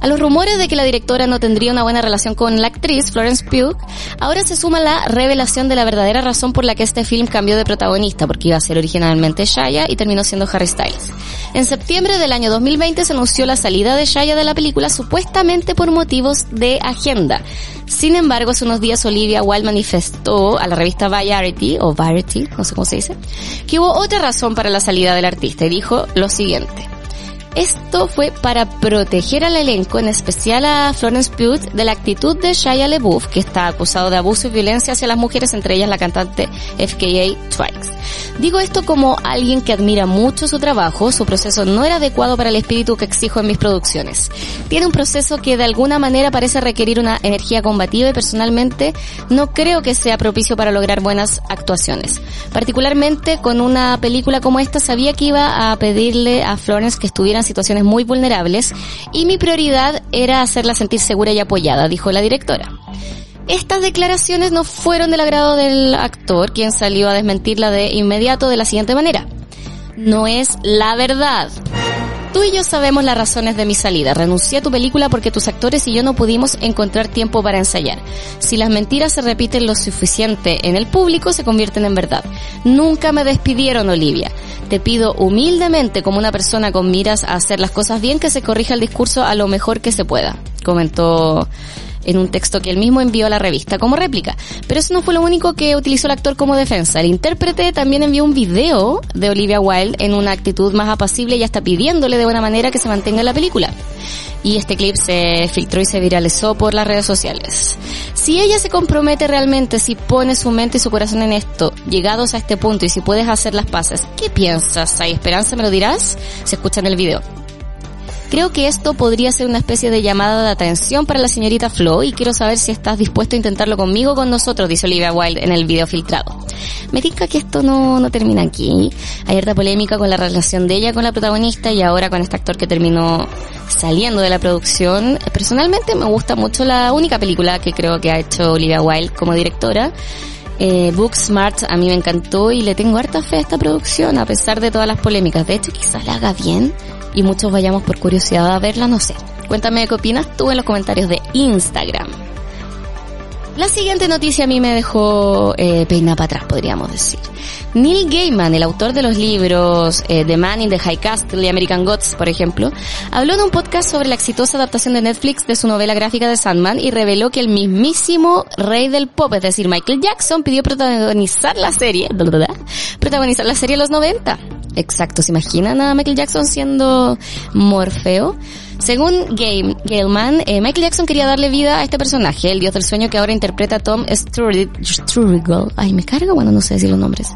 A los rumores de que la directora no tendría una buena relación con la actriz Florence Pugh, ahora se suma la revelación de la verdadera razón por la que este film cambió de protagonista, porque iba a ser originalmente Shia y terminó siendo Harry Styles. En septiembre del año 2020 se anunció la salida de Shia de la película supuestamente por motivos de agenda. Sin embargo, hace unos días Olivia Wilde manifestó a la revista Variety, o Variety, no sé cómo se dice, que hubo otra razón para la salida del artista y dijo lo siguiente. Esto fue para proteger al elenco, en especial a Florence Pugh, de la actitud de Shia LaBeouf, que está acusado de abuso y violencia hacia las mujeres, entre ellas la cantante FKA Twice. Digo esto como alguien que admira mucho su trabajo, su proceso no era adecuado para el espíritu que exijo en mis producciones. Tiene un proceso que de alguna manera parece requerir una energía combativa y personalmente no creo que sea propicio para lograr buenas actuaciones. Particularmente con una película como esta sabía que iba a pedirle a Florence que estuviera situaciones muy vulnerables y mi prioridad era hacerla sentir segura y apoyada, dijo la directora. Estas declaraciones no fueron del agrado del actor, quien salió a desmentirla de inmediato de la siguiente manera. No es la verdad. Tú y yo sabemos las razones de mi salida. Renuncié a tu película porque tus actores y yo no pudimos encontrar tiempo para ensayar. Si las mentiras se repiten lo suficiente en el público, se convierten en verdad. Nunca me despidieron, Olivia. Te pido humildemente, como una persona con miras a hacer las cosas bien, que se corrija el discurso a lo mejor que se pueda. Comentó en un texto que él mismo envió a la revista como réplica. Pero eso no fue lo único que utilizó el actor como defensa. El intérprete también envió un video de Olivia Wilde en una actitud más apacible y hasta pidiéndole de buena manera que se mantenga en la película. Y este clip se filtró y se viralizó por las redes sociales. Si ella se compromete realmente, si pone su mente y su corazón en esto, llegados a este punto y si puedes hacer las paces, ¿qué piensas? ¿Hay esperanza? ¿Me lo dirás? Se escucha en el video. Creo que esto podría ser una especie de llamada de atención para la señorita Flo y quiero saber si estás dispuesto a intentarlo conmigo o con nosotros, dice Olivia Wilde en el video filtrado. Me tinca que esto no, no termina aquí. Hay harta polémica con la relación de ella con la protagonista y ahora con este actor que terminó saliendo de la producción. Personalmente me gusta mucho la única película que creo que ha hecho Olivia Wilde como directora. Eh, Booksmart a mí me encantó y le tengo harta fe a esta producción a pesar de todas las polémicas. De hecho, quizás la haga bien y muchos vayamos por curiosidad a verla, no sé. Cuéntame qué opinas tú en los comentarios de Instagram. La siguiente noticia a mí me dejó eh, peinada para atrás, podríamos decir. Neil Gaiman, el autor de los libros eh, The Man in the High Castle y American Gods, por ejemplo, habló en un podcast sobre la exitosa adaptación de Netflix de su novela gráfica de Sandman y reveló que el mismísimo rey del pop, es decir, Michael Jackson, pidió protagonizar la serie, protagonizar la serie en los 90. Exacto, ¿se imaginan a Michael Jackson siendo Morfeo? Según Game, Galeman, eh, Michael Jackson quería darle vida a este personaje, el dios del sueño que ahora interpreta Tom Sturridge. Ay, me carga, bueno, no sé decir los nombres.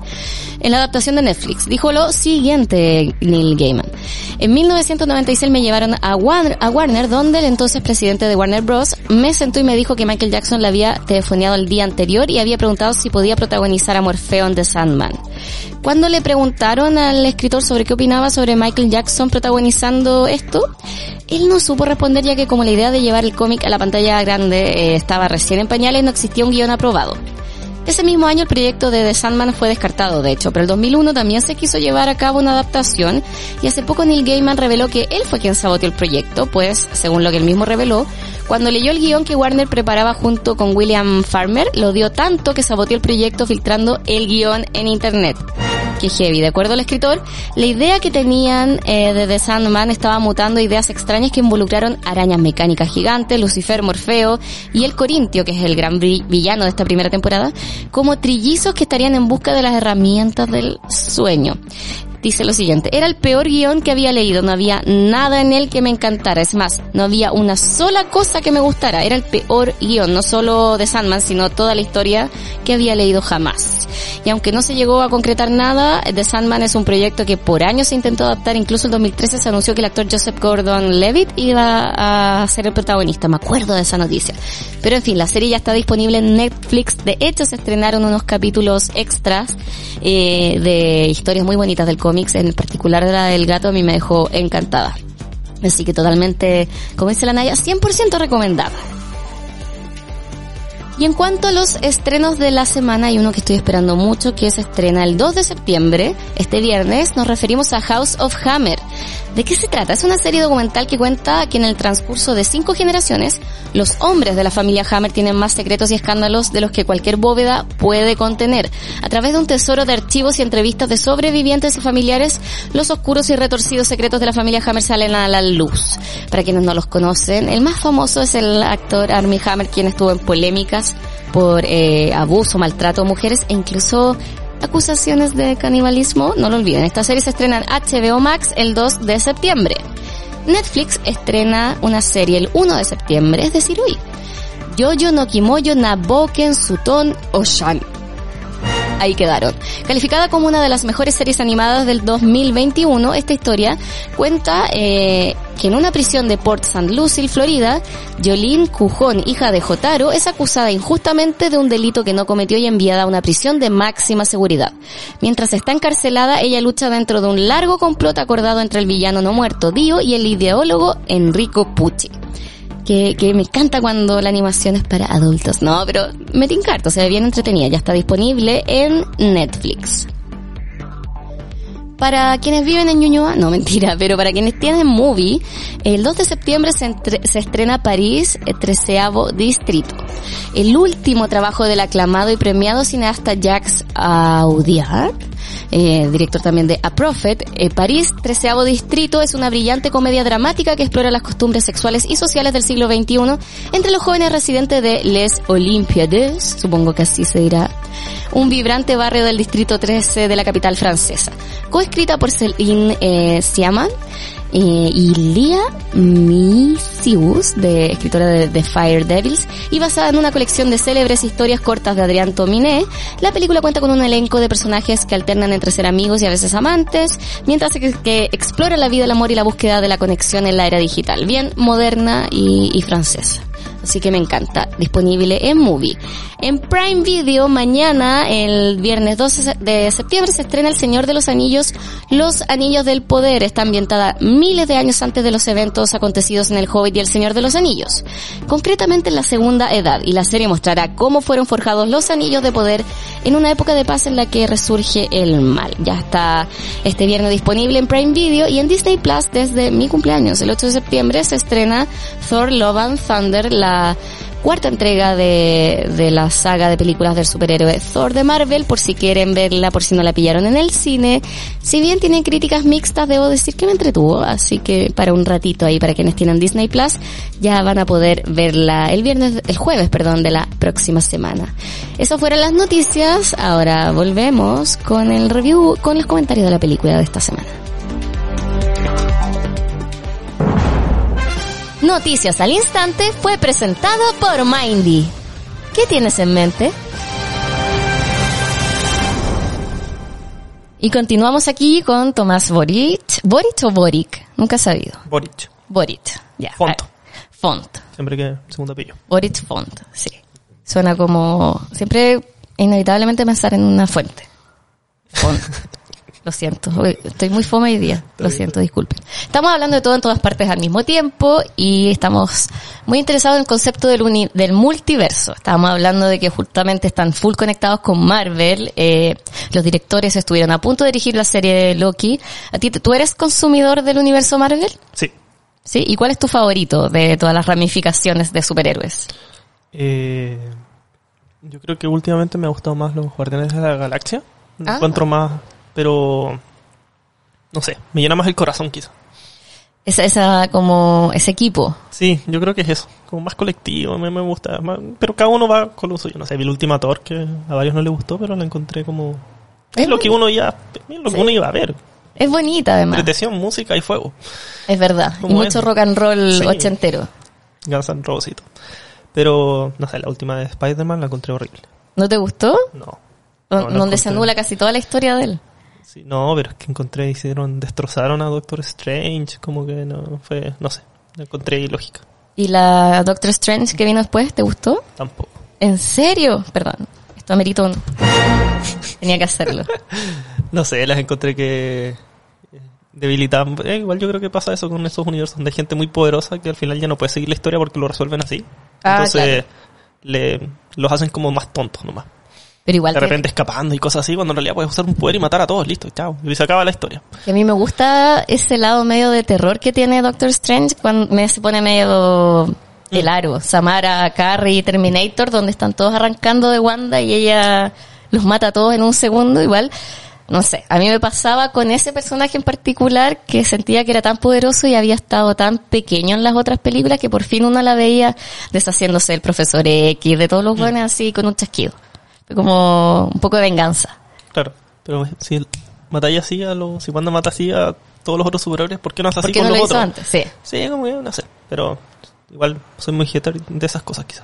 En la adaptación de Netflix, dijo lo siguiente Neil Gaiman. En 1996 me llevaron a Warner, a Warner, donde el entonces presidente de Warner Bros. me sentó y me dijo que Michael Jackson le había telefoneado el día anterior y había preguntado si podía protagonizar a Morfeo en The Sandman. Cuando le preguntaron al escritor sobre qué opinaba sobre Michael Jackson protagonizando esto, él no supo responder ya que como la idea de llevar el cómic a la pantalla grande eh, estaba recién en pañales, no existía un guion aprobado. Ese mismo año el proyecto de The Sandman fue descartado, de hecho, pero el 2001 también se quiso llevar a cabo una adaptación y hace poco Neil Gaiman reveló que él fue quien saboteó el proyecto, pues, según lo que él mismo reveló, cuando leyó el guion que Warner preparaba junto con William Farmer, lo dio tanto que saboteó el proyecto filtrando el guion en internet que heavy. De acuerdo al escritor, la idea que tenían eh, de The Sandman estaba mutando ideas extrañas que involucraron arañas mecánicas gigantes, Lucifer, Morfeo y el Corintio, que es el gran villano de esta primera temporada, como trillizos que estarían en busca de las herramientas del sueño dice lo siguiente, era el peor guion que había leído, no había nada en él que me encantara, es más, no había una sola cosa que me gustara, era el peor guion, no solo de Sandman, sino toda la historia que había leído jamás. Y aunque no se llegó a concretar nada, The Sandman es un proyecto que por años se intentó adaptar, incluso en 2013 se anunció que el actor Joseph Gordon-Levitt iba a ser el protagonista, me acuerdo de esa noticia. Pero en fin, la serie ya está disponible en Netflix, de hecho se estrenaron unos capítulos extras eh, de historias muy bonitas del cómic en particular la del gato, a mí me dejó encantada. Así que totalmente, como dice la Naya, 100% recomendada. Y en cuanto a los estrenos de la semana, hay uno que estoy esperando mucho, que se estrena el 2 de septiembre, este viernes, nos referimos a House of Hammer. ¿De qué se trata? Es una serie documental que cuenta que en el transcurso de cinco generaciones, los hombres de la familia Hammer tienen más secretos y escándalos de los que cualquier bóveda puede contener. A través de un tesoro de archivos y entrevistas de sobrevivientes y familiares, los oscuros y retorcidos secretos de la familia Hammer salen a la luz. Para quienes no los conocen, el más famoso es el actor Armie Hammer, quien estuvo en polémicas por eh, abuso, maltrato a mujeres e incluso acusaciones de canibalismo, no lo olviden. Esta serie se estrena en HBO Max el 2 de septiembre. Netflix estrena una serie el 1 de septiembre, es decir, hoy. Yoyo no Kimoyo Naboken Suton Oshan. Ahí quedaron. Calificada como una de las mejores series animadas del 2021, esta historia cuenta eh, que en una prisión de Port St. Lucie, Florida, Jolene Cujón, hija de Jotaro, es acusada injustamente de un delito que no cometió y enviada a una prisión de máxima seguridad. Mientras está encarcelada, ella lucha dentro de un largo complot acordado entre el villano no muerto Dio y el ideólogo Enrico Pucci que, que me encanta cuando la animación es para adultos. No, pero me tincarto, se ve bien entretenida. Ya está disponible en Netflix. Para quienes viven en Ñuñoa, no mentira, pero para quienes tienen movie, el 2 de septiembre se, estrena París, el treceavo distrito. El último trabajo del aclamado y premiado cineasta Jacques Audiard, eh, director también de A Prophet, eh, París, treceavo distrito, es una brillante comedia dramática que explora las costumbres sexuales y sociales del siglo XXI entre los jóvenes residentes de Les Olympiades, supongo que así se dirá, un vibrante barrio del distrito 13 de la capital francesa. Coescrita por Céline eh, Sciamma eh, y Lia Misius, de escritora de The Fire Devils, y basada en una colección de célebres historias cortas de Adrián Tominé, la película cuenta con un elenco de personajes que alternan entre ser amigos y a veces amantes, mientras que, que explora la vida, el amor y la búsqueda de la conexión en la era digital, bien moderna y, y francesa. Así que me encanta. Disponible en Movie. En Prime Video, mañana, el viernes 12 de septiembre, se estrena El Señor de los Anillos, Los Anillos del Poder. Está ambientada miles de años antes de los eventos acontecidos en El Hobbit y El Señor de los Anillos. Concretamente en la Segunda Edad. Y la serie mostrará cómo fueron forjados los Anillos de Poder en una época de paz en la que resurge el mal. Ya está este viernes disponible en Prime Video y en Disney Plus desde mi cumpleaños. El 8 de septiembre se estrena Thor Love and Thunder, la cuarta entrega de, de la saga de películas del superhéroe Thor de Marvel, por si quieren verla, por si no la pillaron en el cine. Si bien tiene críticas mixtas, debo decir que me entretuvo, así que para un ratito ahí, para quienes tienen Disney Plus, ya van a poder verla el viernes, el jueves, perdón, de la próxima semana. Eso fueron las noticias, ahora volvemos con el review, con los comentarios de la película de esta semana. Noticias al instante fue presentado por Mindy. ¿Qué tienes en mente? Y continuamos aquí con Tomás Boric. ¿Boric o Boric? Nunca he sabido. Boric. Boric, ya. Font. Ah, Font. Siempre que segundo apellido. Boric Font, sí. Suena como... Siempre inevitablemente pensar en una fuente. Font. Lo siento, estoy muy fome hoy día. Lo siento, disculpen. Estamos hablando de todo en todas partes al mismo tiempo y estamos muy interesados en el concepto del, uni- del multiverso. Estábamos hablando de que justamente están full conectados con Marvel. Eh, los directores estuvieron a punto de dirigir la serie de Loki. ¿A ti, ¿Tú eres consumidor del universo Marvel? Sí. ¿Sí? ¿Y cuál es tu favorito de todas las ramificaciones de superhéroes? Eh, yo creo que últimamente me ha gustado más los Guardianes de la Galaxia. Lo Ah. encuentro más, pero no sé, me llena más el corazón quizá. Esa, esa, como, ese equipo. Sí, yo creo que es eso, como más colectivo, me, me gusta, más- pero cada uno va con lo suyo. No sé, vi el último Thor que a varios no les gustó, pero la encontré como es Es lo que uno ya, es lo que uno iba a ver. Es bonita además. Entretención, música y fuego. Es verdad. Y ¿Cómo mucho es? rock and roll Sí. ochentero. Guns N'. Pero, no sé, la última de Spider-Man la encontré horrible. ¿No te gustó? No. No, donde se anula casi toda la historia de él. Sí, no, pero es que encontré, hicieron, destrozaron a Doctor Strange, como que no, fue, no sé, la encontré ilógica. ¿Y la Doctor Strange que vino después, te gustó? Tampoco. ¿En serio? Perdón. Esto amerita un... Tenía que hacerlo. No sé, las encontré que eh, debilitan. eh, igual yo creo que pasa eso con esos universos donde hay gente muy poderosa que al final ya no puede seguir la historia porque lo resuelven así. Ah, Entonces le, los hacen como más tontos nomás. Pero igual De que, repente escapando y cosas así, cuando en realidad puedes usar un poder y matar a todos, listo, chao. Y se acaba la historia. que a mí me gusta ese lado medio de terror que tiene Doctor Strange cuando me se pone medio el aro. Samara, Carrie, Terminator, donde están todos arrancando de Wanda y ella los mata a todos en un segundo. Igual, no sé, a mí me pasaba con ese personaje en particular que sentía que era tan poderoso y había estado tan pequeño en las otras películas que por fin uno la veía deshaciéndose del profesor X, de todos los buenos así con un chasquido. Como un poco de venganza. Claro. Pero si matáis así a los, si Wanda mata así a todos los otros superhéroes, ¿por qué no haces ¿Por así con no lo los hizo otros? antes? Sí. Sí, como que no sé, pero igual soy muy hater de esas cosas quizás.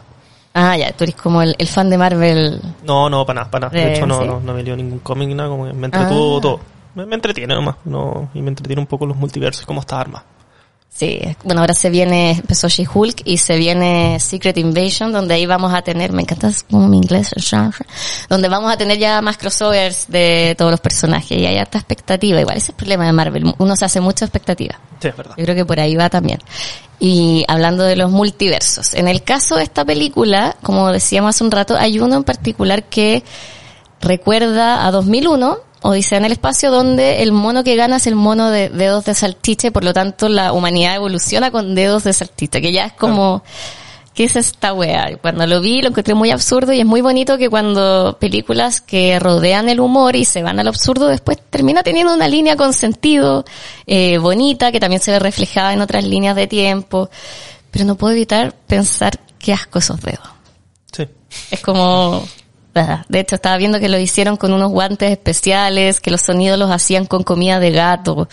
Ah, ya, tú eres como el, el fan de Marvel. No, no, para nada, para nada. De hecho, no, ¿sí? no, no me leo ningún cómic, nada, como que me entretuvo Ah. todo. Me, me entretiene nomás, no, y me entretiene un poco los multiversos y cómo está arma. Sí, bueno, ahora se viene, empezó She-Hulk y se viene Secret Invasion, donde ahí vamos a tener, me encanta como mi inglés, donde vamos a tener ya más crossovers de todos los personajes y hay harta expectativa. Igual ese es el problema de Marvel, uno se hace mucha expectativa. Sí, es verdad. Yo creo que por ahí va también. Y hablando de los multiversos, en el caso de esta película, como decíamos hace un rato, hay uno en particular que recuerda a 2001, Odisea en el espacio, donde el mono que gana es el mono de dedos de salchicha y por lo tanto la humanidad evoluciona con dedos de salchicha, que ya es como... ¿Qué es esta wea? Cuando lo vi lo encontré muy absurdo y es muy bonito que cuando películas que rodean el humor y se van al absurdo después termina teniendo una línea con sentido, eh, bonita, que también se ve reflejada en otras líneas de tiempo. Pero no puedo evitar pensar qué asco esos dedos. Sí. Es como, de hecho estaba viendo que lo hicieron con unos guantes especiales, que los sonidos los hacían con comida de gato.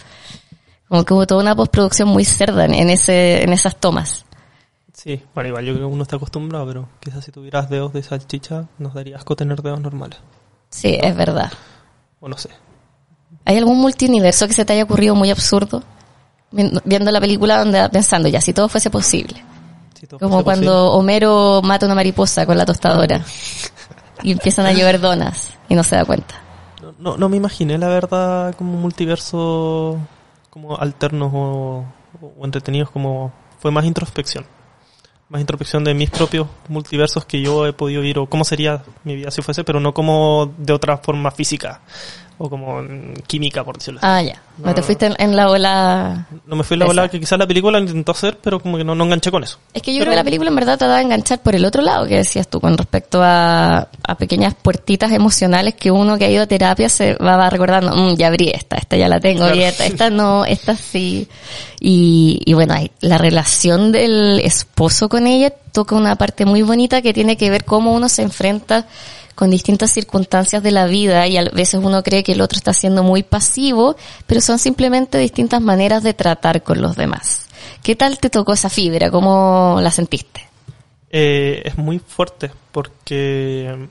Como que hubo toda una postproducción muy cerda en- en ese, en esas tomas. Sí, bueno, igual yo creo que uno está acostumbrado, pero quizás si tuvieras dedos de salchicha, nos daría asco tener dedos normales. Sí, es verdad. O no sé. ¿Hay algún multiuniverso que se te haya ocurrido muy absurdo? Viendo la película donde pensando ya, si todo fuese posible. Si todo Como fuese cuando Homero mata una mariposa con la tostadora. Y empiezan a llover donas y no se da cuenta. No, no, me imaginé, la verdad, como un multiverso como alternos o, o entretenidos, como fue más introspección. Más introspección de mis propios multiversos que yo he podido vivir, o cómo sería mi vida si fuese, pero no como de otra forma física, o como mm, química, por decirlo así. Ah, ya. No, No, te fuiste en, en la ola... No me fui la Esa. bola que quizás la película intentó hacer, pero como que no, no enganché con eso. Es que yo Pero- creo que la película en verdad te da a enganchar por el otro lado que decías tú, con respecto a, a pequeñas puertitas emocionales que uno que ha ido a terapia se va, va recordando, "Mm, ya abrí esta, esta ya la tengo Claro. abierta, esta no, esta sí. Y, y bueno, la relación del esposo con ella toca una parte muy bonita que tiene que ver cómo uno se enfrenta con distintas circunstancias de la vida y a veces uno cree que el otro está siendo muy pasivo, pero son simplemente distintas maneras de tratar con los demás. ¿Qué tal te tocó esa fibra? ¿Cómo la sentiste? Eh, es muy fuerte porque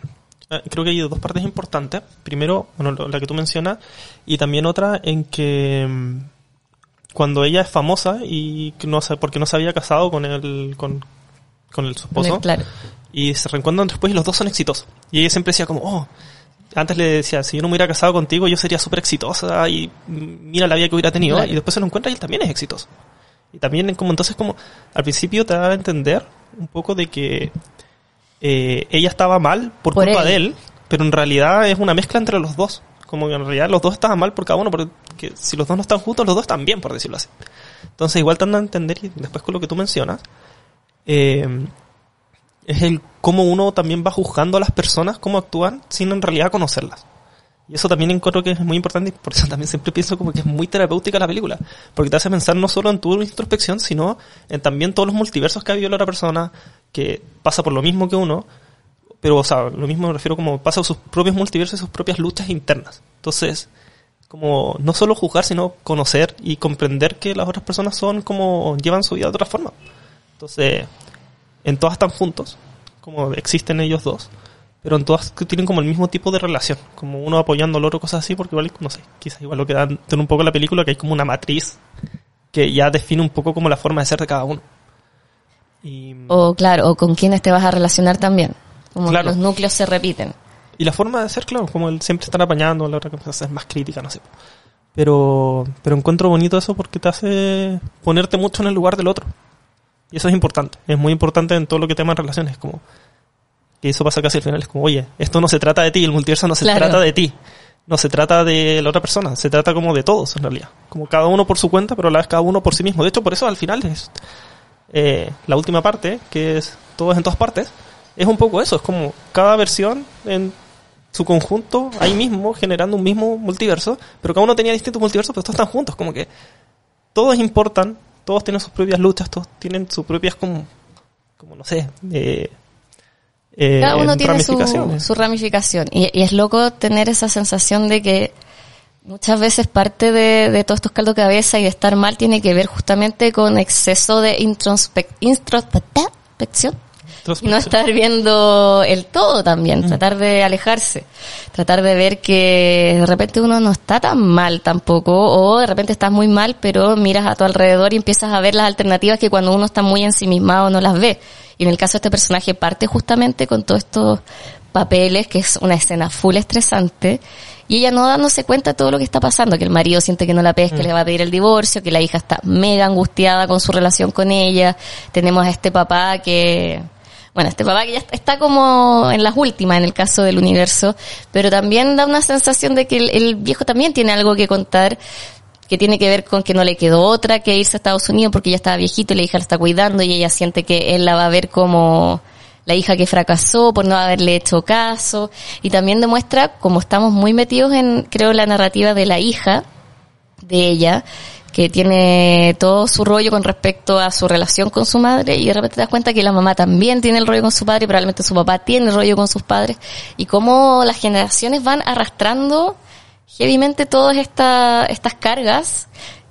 eh, creo que hay dos partes importantes. Primero, bueno, la que tú mencionas, y también otra en que mm, cuando ella es famosa y no sé, porque no se había casado con el, con, con el su esposo, Claro. Y se reencuentran después y los dos son exitosos. Y ella siempre decía como, oh, antes le decía, si yo no me hubiera casado contigo, yo sería súper exitosa y mira la vida que hubiera tenido. Claro. Y después se lo encuentra y él también es exitoso. Y también como entonces como al principio te da a entender un poco de que eh, ella estaba mal por, Por culpa él. de él, pero en realidad es una mezcla entre los dos. Como que en realidad los dos estaban mal por cada uno, porque si los dos no están juntos, los dos están bien, por decirlo así. Entonces igual te dan a entender, y después con lo que tú mencionas, eh, es el cómo uno también va juzgando a las personas, cómo actúan, sin en realidad conocerlas. Y eso también encuentro que es muy importante y por eso también siempre pienso como que es muy terapéutica la película. Porque te hace pensar no solo en tu introspección, sino en también todos los multiversos que ha vivido la otra persona, que pasa por lo mismo que uno, pero o sea, lo mismo me refiero como pasa por sus propios multiversos y sus propias luchas internas. Entonces, como no solo juzgar, sino conocer y comprender que las otras personas son como llevan su vida de otra forma. Entonces, en todas están juntos, como existen ellos dos, pero en todas tienen como el mismo tipo de relación, como uno apoyando al otro, cosas así, porque igual, no sé, quizás igual lo que dan un poco la película, que hay como una matriz que ya define un poco como la forma de ser de cada uno. Y, O claro, o con quienes te vas a relacionar también. Como Claro. que los núcleos se repiten. y la forma de ser, claro, como el siempre estar apañando, la otra que es más crítica, no sé. Pero, pero encuentro bonito eso porque te hace ponerte mucho en el lugar del otro. Y eso es importante. Es muy importante en todo lo que tema en relaciones. Como, y eso pasa casi al final. Es como, oye, esto no se trata de ti, el multiverso no se Claro. trata de ti. No se trata de la otra persona, se trata como de todos en realidad. Como cada uno por su cuenta, pero a la vez cada uno por sí mismo. De hecho, por eso al final es eh, la última parte, que es todos en todas partes, es un poco eso. Es como cada versión en su conjunto ahí mismo generando un mismo multiverso, pero cada uno tenía distintos multiversos, pero todos están juntos. Como que todos importan, todos tienen sus propias luchas, todos tienen sus propias como, como no sé, eh, eh, Cada uno tiene su, su ramificación. Y, y es loco tener esa sensación de que muchas veces parte de, de todos estos caldos de cabeza y de estar mal tiene que ver justamente con exceso de introspec introspección no estar viendo el todo también, Mm. tratar de alejarse, tratar de ver que de repente uno no está tan mal tampoco, o de repente estás muy mal, pero miras a tu alrededor y empiezas a ver las alternativas que cuando uno está muy ensimismado no las ve. Y en el caso de este personaje parte justamente con todos estos papeles, que es una escena full estresante, y ella no dándose cuenta de todo lo que está pasando, que el marido siente que no la pesca, que le va a pedir el divorcio, que la hija está mega angustiada con su relación con ella, tenemos a este papá que, bueno, este papá que ya está- como en las últimas en el caso del universo, pero también da una sensación de que el, el viejo también tiene algo que contar, que tiene que ver con que no le quedó otra que irse a Estados Unidos porque ya estaba viejito y la hija la está cuidando y ella siente que él la va a ver como la hija que fracasó por no haberle hecho caso. Y también demuestra como estamos muy metidos en creo la narrativa de la hija de ella que tiene todo su rollo con respecto a su relación con su madre y de repente te das cuenta que la mamá también tiene el rollo con su padre y probablemente su papá tiene el rollo con sus padres y cómo las generaciones van arrastrando heavymente todas esta, estas cargas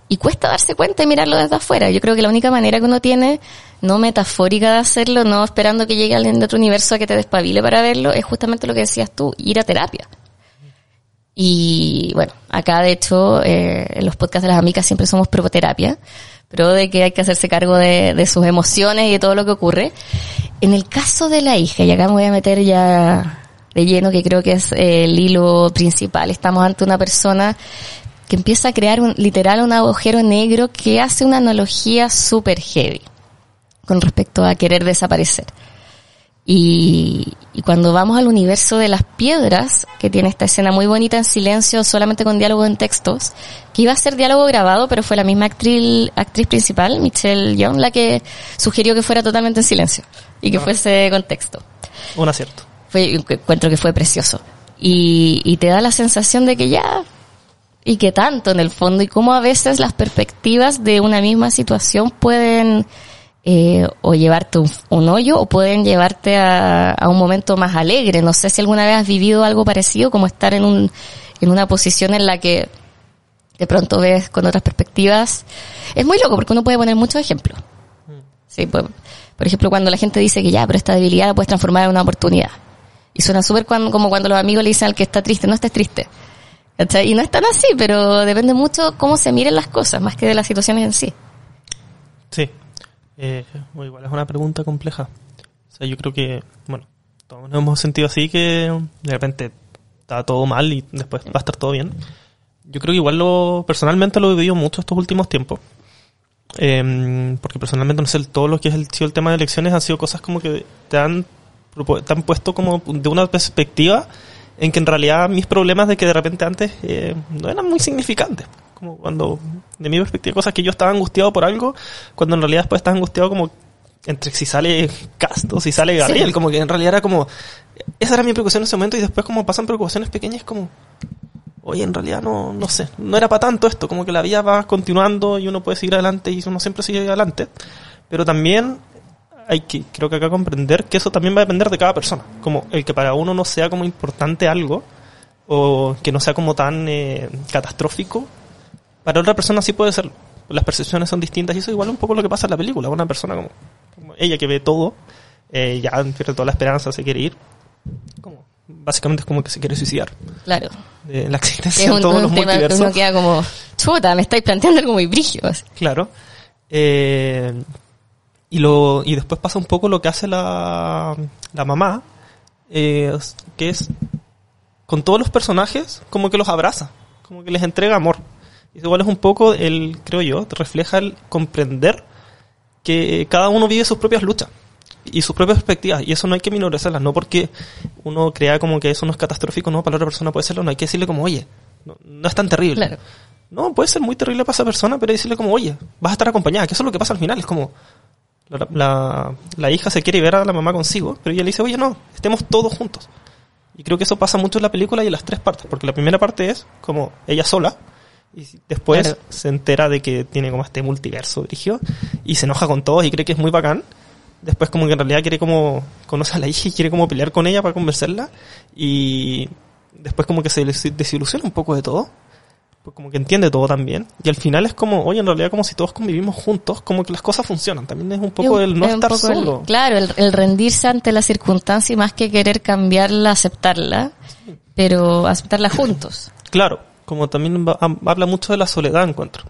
y cuesta darse cuenta y mirarlo desde afuera. Yo creo que la única manera que uno tiene, no metafórica de hacerlo, no esperando que llegue alguien de otro universo a que te despabile para verlo, es justamente lo que decías tú, ir a terapia. Y bueno, acá de hecho, eh, en los podcasts de las amigas siempre somos proterapia, pero de que hay que hacerse cargo de, de sus emociones y de todo lo que ocurre. En el caso de la hija, y acá me voy a meter ya de lleno, que creo que es eh, el hilo principal, estamos ante una persona que empieza a crear un, literal un agujero negro que hace una analogía súper heavy con respecto a querer desaparecer. Y, y cuando vamos al universo de las piedras, que tiene esta escena muy bonita en silencio, solamente con diálogo en textos, que iba a ser diálogo grabado, pero fue la misma actriz, actriz principal, Michelle Young, la que sugirió que fuera totalmente en silencio y que fuese con texto. Un acierto. Fue, encuentro que fue precioso. Y, y te da la sensación de que ya, y que tanto en el fondo, y cómo a veces las perspectivas de una misma situación pueden eh, o llevarte un, hoyo o pueden llevarte a, a, un momento más alegre. No sé si alguna vez has vivido algo parecido, como estar en, un, en una posición en la que de pronto ves con otras perspectivas. Es muy loco porque uno puede poner muchos ejemplos. Sí, pues, por ejemplo, cuando la gente dice que ya, pero esta debilidad la puedes transformar en una oportunidad. Y suena súper como cuando los amigos le dicen al que está triste, no estés triste. Y no es tan así, pero depende mucho cómo se miren las cosas, más que de las situaciones en sí. Sí. Eh, igual es una pregunta compleja. O sea, yo creo que, bueno, todos nos hemos sentido así que de repente está todo mal y después va a estar todo bien. Yo creo que igual lo, personalmente lo he vivido mucho estos últimos tiempos. Eh, porque personalmente no sé, todo lo que es el, el tema de elecciones han sido cosas como que te han, te han puesto como de una perspectiva en que en realidad mis problemas de que de repente antes eh, no eran muy significantes. Como cuando, de mi perspectiva, cosas que yo estaba angustiado por algo, cuando en realidad después estás angustiado como entre si sale Casto, si sale Gabriel, sí. como que en realidad era como, esa era mi preocupación en ese momento y después como pasan preocupaciones pequeñas como, oye, en realidad no, no sé, no era para tanto esto, como que la vida va continuando y uno puede seguir adelante y uno siempre sigue adelante, pero también hay que, creo que acá comprender que eso también va a depender de cada persona. Como el que para uno no sea como importante algo, o que no sea como tan eh, catastrófico, para otra persona sí puede serlo. Las percepciones son distintas y eso es igual un poco lo que pasa en la película. Una persona como, como ella que ve todo, eh, ya pierde toda la esperanza, se quiere ir. Como, básicamente es como que se quiere suicidar. Claro. Eh, la existencia de todos los tema, multiversos. Uno queda como, chuta, me estáis planteando algo muy brígido. Claro. Eh, y lo y después pasa un poco lo que hace la, la mamá eh, que es con todos los personajes como que los abraza como que les entrega amor igual es un poco el creo yo refleja el comprender que cada uno vive sus propias luchas y sus propias perspectivas y eso no hay que minorizarlas no porque uno crea como que eso no es catastrófico no para la otra persona puede serlo no hay que decirle como oye no, no es tan terrible claro. no puede ser muy terrible para esa persona pero decirle como oye vas a estar acompañada que eso es lo que pasa al final es como la, la, la, hija se quiere ver a la mamá consigo, pero ella le dice, oye, no, estemos todos juntos. Y creo que eso pasa mucho en la película y en las tres partes, porque la primera parte es como ella sola, y después claro. se entera de que tiene como este multiverso dirigido, y se enoja con todos y cree que es muy bacán. Después como que en realidad quiere como, conoce a la hija y quiere como pelear con ella para convencerla, y después como que se desilusiona un poco de todo. pues como que entiende todo también. Y al final es como, oye, en realidad como si todos convivimos juntos, como que las cosas funcionan. También es un poco el no estar solo. claro, el, rendirse ante la circunstancia y más que querer cambiarla, aceptarla, pero aceptarla juntos. Claro, como también habla mucho de la soledad, encuentro.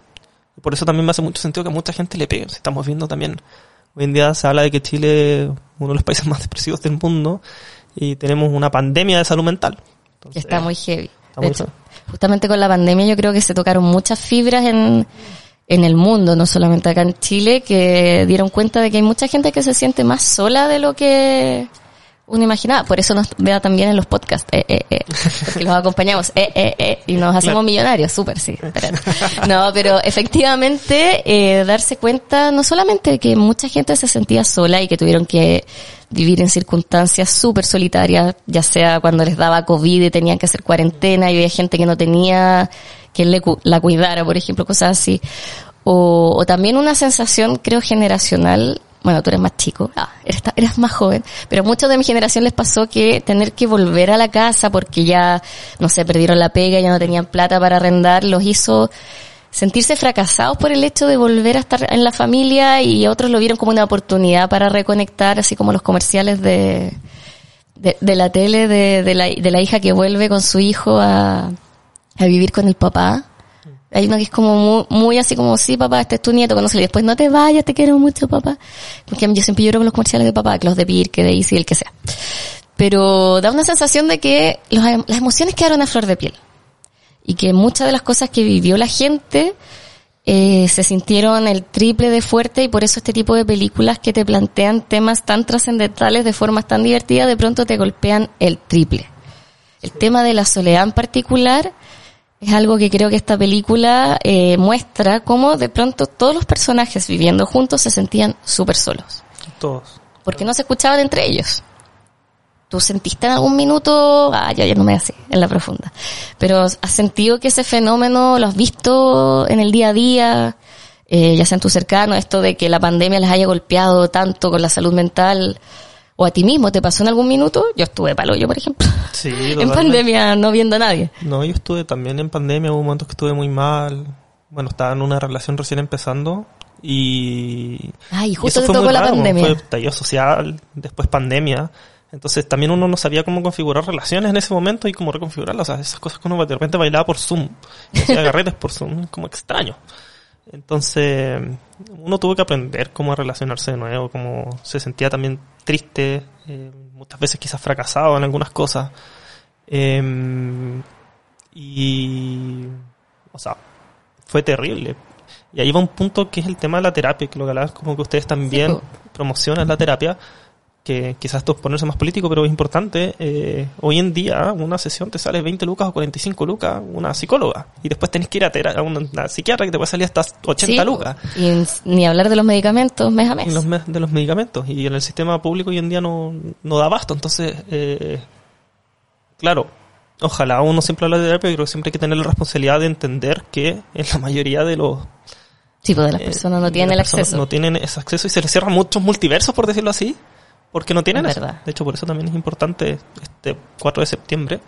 Y por eso también me hace mucho sentido que a mucha gente le pegue. estamos viendo también, hoy en día se habla de que Chile es uno de los países más depresivos del mundo y tenemos una pandemia de salud mental. está muy heavy. de hecho, justamente con la pandemia yo creo que se tocaron muchas fibras en, en el mundo, no solamente acá en Chile, que dieron cuenta de que hay mucha gente que se siente más sola de lo que uno imaginaba. Por eso nos vea también en los podcasts, eh, eh, eh, porque los acompañamos, eh, eh, eh, y nos hacemos millonarios, súper, sí. no, pero efectivamente, eh, darse cuenta no solamente de que mucha gente se sentía sola y que tuvieron que vivir en circunstancias súper solitarias, ya sea cuando les daba COVID y tenían que hacer cuarentena y había gente que no tenía quien le, la cuidara, por ejemplo, cosas así. O, o también una sensación, creo, generacional bueno, tú eres más chico, ah, eres, eres, más joven, pero a muchos de mi generación les pasó que tener que volver a la casa porque ya, no sé, perdieron la pega, ya no tenían plata para arrendar, los hizo sentirse fracasados por el hecho de volver a estar en la familia y otros lo vieron como una oportunidad para reconectar, así como los comerciales de, de, la tele de, de, la, de la hija que vuelve con su hijo a, a vivir con el papá. Hay uno que es como muy, así como, sí, papá, este es tu nieto, cuando y después, no te vayas, te quiero mucho, papá. Porque yo siempre lloro con los comerciales de papá, los de Pirque, de Easy, el que sea. Pero da una sensación de que las emociones quedaron a flor de piel y que muchas de las cosas que vivió la gente eh, se sintieron el triple de fuerte y por eso este tipo de películas que te plantean temas tan trascendentales de formas tan divertidas de pronto te golpean el triple. El tema de la soledad en particular es algo que creo que esta película eh, muestra cómo de pronto todos los personajes viviendo juntos se sentían súper solos. Todos. Porque no se escuchaban entre ellos. ¿Tú sentiste en algún minuto, ah, ya, ya no me hace, en la profunda, pero has sentido que ese fenómeno lo has visto en el día a día, eh, ya sea en tu cercano, esto de que la pandemia les haya golpeado tanto con la salud mental, o a ti mismo, ¿te pasó en algún minuto? Yo estuve palo yo, por ejemplo. Sí, en pandemia, no viendo a nadie. No, yo estuve también en pandemia, hubo momentos que estuve muy mal. Bueno, estaba en una relación recién empezando y... Ay, justo te tocó la pandemia. Fue tallo social, después pandemia. Entonces también uno no sabía cómo configurar relaciones en ese momento y cómo reconfigurarlas. O sea, esas cosas que uno de repente bailaba por Zoom, hacía por Zoom, como extraño. Entonces, uno tuvo que aprender cómo relacionarse de nuevo, cómo se sentía también triste, eh, muchas veces quizás fracasado en algunas cosas. Em, y, o sea, fue terrible. Y ahí va un punto que es el tema de la terapia, que lo que hablabas como que ustedes también promocionan la terapia, que quizás esto es ponerse más político, pero es importante. Eh, hoy en día una sesión te sale 20 lucas o 45 lucas una psicóloga y después tenés que ir a, una, psiquiatra que te puede salir hasta 80 lucas. Y ni hablar de los medicamentos mes a mes. de los medicamentos. Y en el sistema público hoy en día no, no da basto. Entonces, eh, claro, ojalá uno siempre habla de terapia, pero siempre hay que tener la responsabilidad de entender que en la mayoría de los Sí, pues de las eh, personas no tienen el acceso. No tienen ese acceso y se les cierran muchos multiversos, por decirlo así porque no tienen eso. De hecho, por eso también es importante este 4 de septiembre,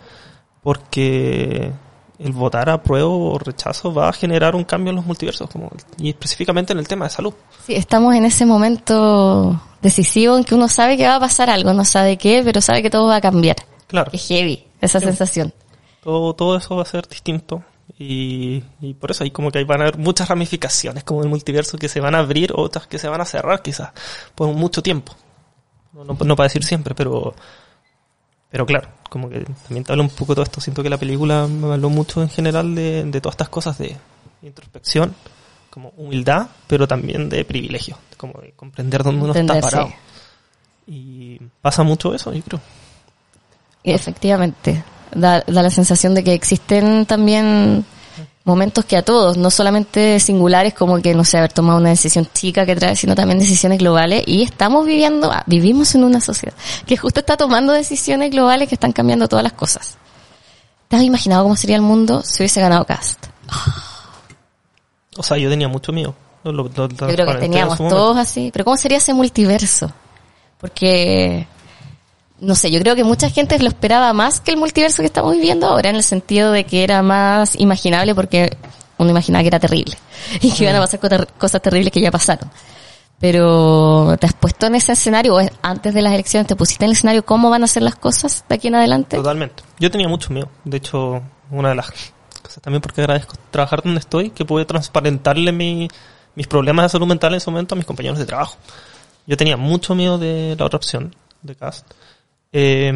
porque el votar a prueba o rechazo va a generar un cambio en los multiversos, como, y específicamente en el tema de salud. Sí, estamos en ese momento decisivo en que uno sabe que va a pasar algo, no sabe qué, pero sabe que todo va a cambiar. Claro. Es heavy, esa sensación. Todo, todo eso va a ser distinto. Y, y por eso hay como que hay, van a haber muchas ramificaciones como el multiverso que se van a abrir, otras que se van a cerrar quizás por mucho tiempo. No, no, para decir siempre, pero pero claro, como que también te habla un poco de todo esto. Siento que la película me habló mucho en general de, de todas estas cosas de introspección, como humildad, pero también de privilegio, como de comprender dónde uno está parado. Y pasa mucho eso, yo creo. Efectivamente, da, da la sensación de que existen también momentos que a todos, no solamente singulares como que, no sé, haber tomado una decisión chica que trae, sino también decisiones globales. Y estamos viviendo, ah, vivimos en una sociedad que justo está tomando decisiones globales que están cambiando todas las cosas. ¿Te has imaginado cómo sería el mundo si hubiese ganado Cast? O sea, yo tenía mucho miedo. yo creo que teníamos todos así. Pero ¿cómo sería ese multiverso? Porque no sé, yo creo que mucha gente lo esperaba más que el multiverso que estamos viviendo ahora, en el sentido de que era más imaginable porque uno imaginaba que era terrible y que iban a pasar cosas- cosas terribles que ya pasaron. Pero te has puesto en ese escenario, o antes de las elecciones, te pusiste en el escenario cómo van a ser las cosas de aquí en adelante. Totalmente. Yo tenía mucho miedo. De hecho, una de las cosas también porque agradezco trabajar donde estoy, que pude transparentarle mi- mis problemas de salud mental en ese momento a mis compañeros de trabajo. Yo tenía mucho miedo de la otra opción, de cast. Eh,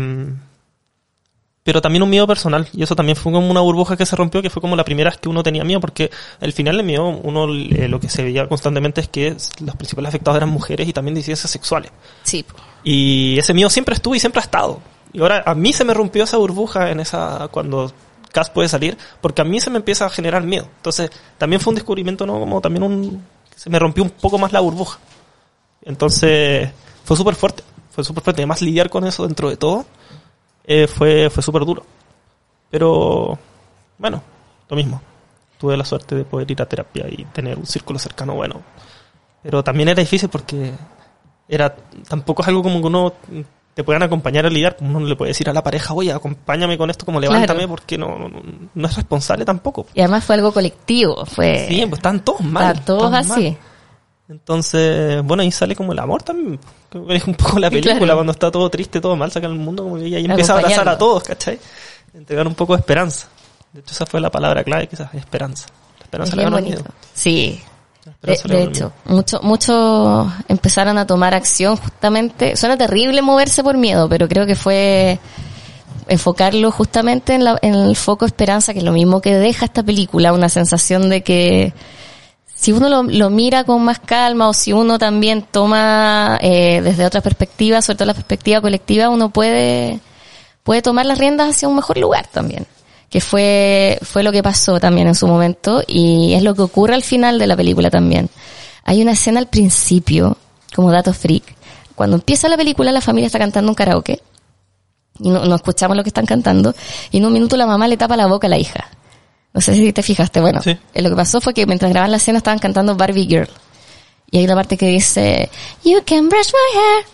pero también un miedo personal. Y eso también fue como una burbuja que se rompió, que fue como la primera vez que uno tenía miedo, porque al final del miedo, uno eh, lo que se veía constantemente es que los principales afectados eran mujeres y también disidencias sexuales. Sí. Y ese miedo siempre estuvo y siempre ha estado. Y ahora a mí se me rompió esa burbuja en esa cuando Cas puede salir, porque a mí se me empieza a generar miedo. Entonces, también fue un descubrimiento, ¿no? Como también un se me rompió un poco más la burbuja. Entonces, fue súper fuerte, fue súper fuerte. Además, lidiar con eso dentro de todo eh, fue fue súper duro. Pero bueno, lo mismo. Tuve la suerte de poder ir a terapia y tener un círculo cercano bueno. Pero también era difícil porque era tampoco es algo como que uno te puedan acompañar a lidiar, uno no le puede decir a la pareja, oye, acompáñame con esto, como levántame, Claro. porque no, no, no es responsable tampoco. Y además fue algo colectivo, fue... Sí, pues están todos mal. a todos así. mal. Entonces, bueno, ahí sale como el amor también. Es un poco la película, claro. cuando está todo triste, todo mal, saca el mundo, como que ella ahí empieza a abrazar a todos, ¿cachai? Entregar un poco de esperanza. De hecho, esa fue la palabra clave, quizás, esperanza. La esperanza Es le bonito. miedo. Sí. De, de hecho, muchos mucho empezaron a tomar acción justamente. Suena terrible moverse por miedo, pero creo que fue enfocarlo justamente en, la- en el foco esperanza, que es lo mismo que deja esta película, una sensación de que si uno lo, mira con más calma o si uno también toma eh, desde otra perspectiva, sobre todo la perspectiva colectiva, uno puede, puede tomar las riendas hacia un mejor lugar también. Que fue, fue lo que pasó también en su momento y es lo que ocurre al final de la película también. Hay una escena al principio, como dato freak. Cuando empieza la película, la familia está cantando un karaoke y no, no escuchamos lo que están cantando y en un minuto la mamá le tapa la boca a la hija. No sé si te fijaste. Bueno, Sí. eh, lo que pasó fue que mientras grababan la escena estaban cantando Barbie Girl. Y hay una parte que dice, You can brush my hair.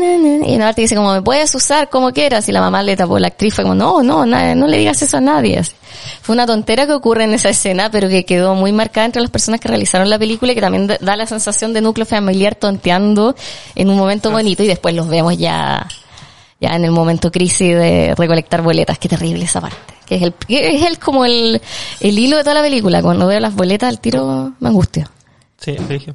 na, na, na". Y una parte que dice, como me puedes usar como quieras. Y la mamá le tapó la actriz. Fue como, no, no, na- no le digas eso a nadie. Así. Fue una tontera que ocurre en esa escena, pero que quedó muy marcada entre las personas que realizaron la película y que también da- da la sensación de núcleo familiar tonteando en un momento bonito y después los vemos ya ya en el momento crisis de recolectar boletas. Qué terrible esa parte. Es el, es el como el, el hilo de toda la película. Cuando veo las boletas, al tiro me angustio. Sí, dije.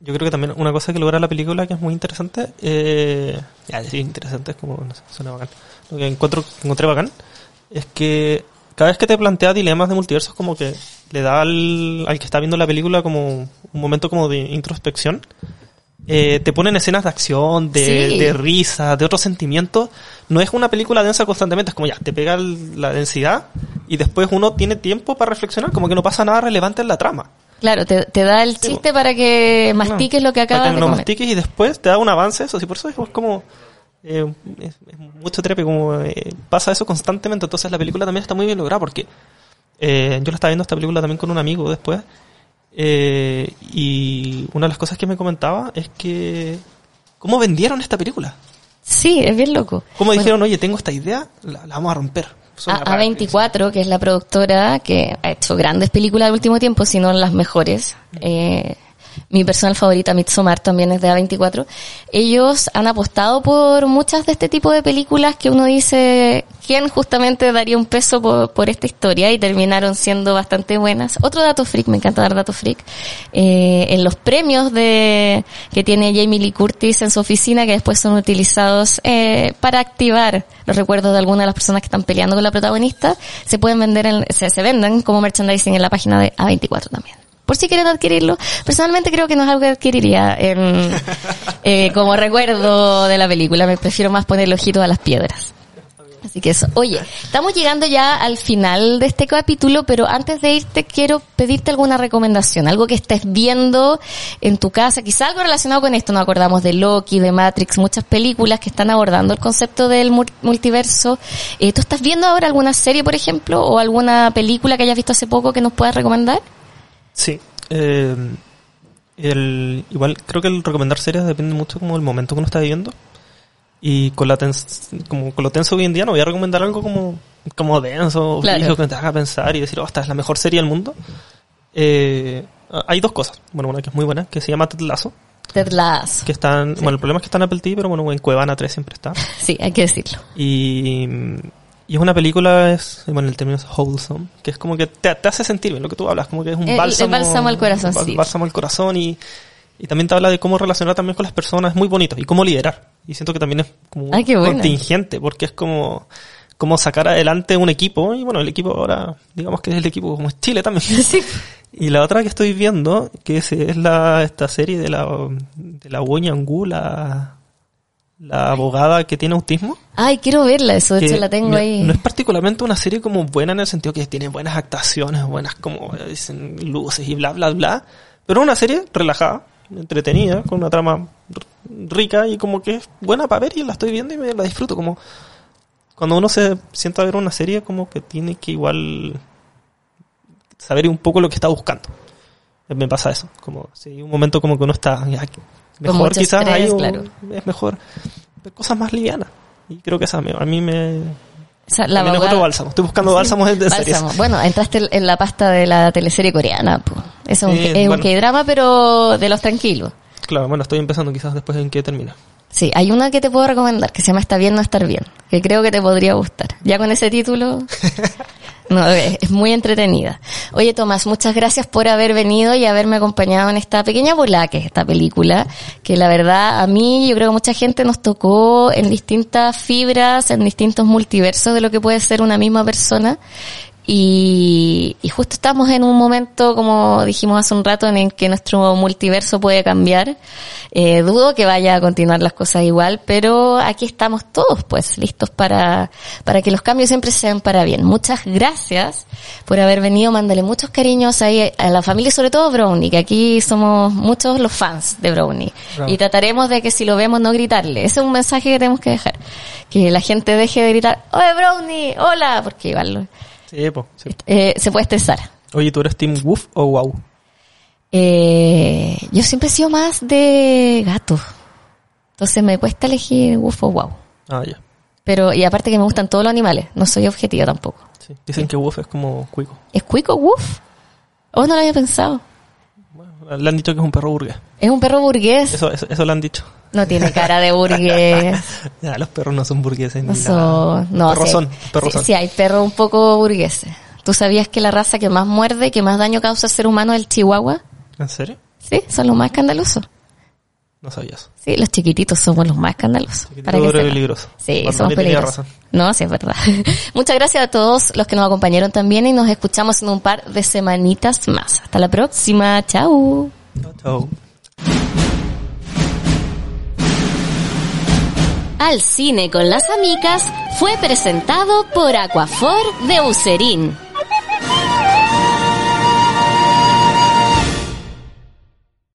Yo creo que también una cosa que logra la película que es muy interesante, eh, ya decir interesante es como, no sé, suena bacán. Lo que encuentro, encontré bacán es que cada vez que te plantea dilemas de multiversos como que le da al, al que está viendo la película como un momento como de introspección. Eh, te ponen escenas de acción, de, Sí. de risa, de otros sentimientos. No es una película densa constantemente, es como ya, te pega la densidad y después uno tiene tiempo para reflexionar, como que no pasa nada relevante en la trama. Claro, te, te da el Sí, chiste para que mastiques lo que Para acabas que de lo comer. mastiques y después te da un avance eso. Sí, por eso es como... eh, es, es mucho trepe, como eh, pasa eso constantemente. Entonces la película también está muy bien lograda porque eh, yo la estaba viendo esta película también con un amigo después. Eh, y una de las cosas que me comentaba es que... ¿Cómo vendieron esta película? Sí, es bien loco. ¿Cómo Bueno, dijeron, oye, tengo esta idea, la, la vamos a romper? A, raro. A24, que es la productora que ha hecho grandes películas al último tiempo, si no las mejores. Eh, mi personal favorita, Midsommar, también es de A24. Ellos han apostado por muchas de este tipo de películas que uno dice, ¿quién justamente daría un peso por, esta historia? Y terminaron siendo bastante buenas. Otro dato freak, me encanta dar dato freak. Eh, en los premios de que tiene Jamie Lee Curtis en su oficina, que después son utilizados eh, para activar los recuerdos de algunas de las personas que están peleando con la protagonista, se pueden vender, en, se, se venden como merchandising en la página de A24 también. Por si quieren adquirirlo. Personalmente creo que no es algo que adquiriría en, eh, como recuerdo de la película. Me prefiero más poner el ojito a las piedras. Así que eso. Oye, estamos llegando ya al final de este capítulo, pero antes de irte quiero pedirte alguna recomendación, algo que estés viendo en tu casa, quizá algo relacionado con esto. Nos acordamos de Loki, de Matrix, muchas películas que están abordando el concepto del mul- multiverso. Eh, ¿Tú estás viendo ahora alguna serie, por ejemplo, o alguna película que hayas visto hace poco que nos puedas recomendar? Sí. Eh, el, igual creo que el recomendar series depende mucho como del momento que uno está viviendo. Y con, la tens- como con lo tenso hoy en día no voy a recomendar algo como, como denso, Claro. brígido, que te haga pensar y decir, oh, esta es la mejor serie del mundo. Eh, hay dos cosas. Bueno, una que es muy buena, que se llama Ted Lasso, Ted Lasso. que está en- bueno, el problema es que está en Apple TV, pero bueno, en Cuevana 3 siempre está. Sí, hay que decirlo. Y, y es una película, es, bueno, el término es wholesome, que es como que te, te hace sentir bien lo que tú hablas, como que es un El- el bálsamo. bálsamo al corazón, sí. Bálsamo al corazón y, y también te habla de cómo relacionar también con las personas, es muy bonito, y cómo liderar. Y siento que también es como Ay, buena. contingente, porque es como, como sacar adelante un equipo, y bueno, el equipo ahora, digamos que es el equipo como es Chile también. Sí. Y la otra que estoy viendo, que es, es la, esta serie de la, de la Yangu, la, la abogada que tiene autismo. Ay, quiero verla, eso de hecho la tengo no, ahí. no es particularmente una serie como buena en el sentido que tiene buenas actuaciones, buenas como eh, dicen luces y bla bla bla, pero una serie relajada, entretenida, con una trama rica y como que es buena para ver y la estoy viendo y me la disfruto como cuando uno se sienta a ver una serie como que tiene que igual saber un poco lo que está buscando. Me pasa eso, como si hay un momento como que uno está mejor quizás estrés, hay un- claro. es mejor cosas más livianas. Y creo que esa a mí me, O sea, la abogada- otro bálsamo. Estoy buscando bálsamos de, de series. Bálsamo. Bueno, entraste en la pasta de la teleserie coreana. po. Eso es un, Sí. K-drama, pero de los tranquilos. Claro, bueno, estoy empezando quizás después en qué termina. Sí, hay una que te puedo recomendar que se llama Está bien no estar bien, que creo que te podría gustar. Ya con ese título, no, es, es muy entretenida. Oye, Tomás, muchas gracias por haber venido y haberme acompañado en esta pequeña bola que es esta película, que la verdad a mí, yo creo que mucha gente nos tocó en distintas fibras, en distintos multiversos de lo que puede ser una misma persona. Y, y justo estamos en un momento, como dijimos hace un rato, en el que nuestro multiverso puede cambiar. Eh, dudo que vaya a continuar las cosas igual, pero aquí estamos todos, pues, listos para, para que los cambios siempre sean para bien. Muchas gracias por haber venido. Mándale muchos cariños ahí a la familia, sobre todo Brownie, que aquí somos muchos los fans de Brownie. Y trataremos de que si lo vemos no gritarle. Ese es un mensaje que tenemos que dejar. Que la gente deje de gritar, ¡Oye, Brownie! ¡Hola! Porque igual lo- Sí, sí. eh, se puede estresar. Oye, ¿tú eres Team Woof o Wow? Eh, yo siempre he sido más de gato. Entonces me cuesta elegir woof o wow. Ah, ya. Pero, y aparte que me gustan todos los animales. No soy objetiva tampoco. Sí. Dicen que Woof es como cuico. ¿Es cuico woof? Oh, no lo había pensado. Le han dicho que es un perro burgués. Es un perro burgués. Eso, eso, eso le han dicho. No tiene cara de burgués. Ya, los perros no son burgueses ni No nada. no, perros sí, son, perros sí, son. sí, hay perros un poco burgueses. ¿Tú sabías que la raza que más muerde, que más daño causa al ser humano es el chihuahua? ¿En serio? Sí, son los más escandalosos. No sabía eso. Sí, los chiquititos somos los más escandalosos. Para que duro y sepan. peligroso. Sí, somos peligrosos. razón. No, sí, es verdad. Muchas gracias a todos los que nos acompañaron también y nos escuchamos en un par de semanitas más. Hasta la próxima. Chao. Chao, chao. Al cine con las amigas fue presentado por Aquafor de Userín.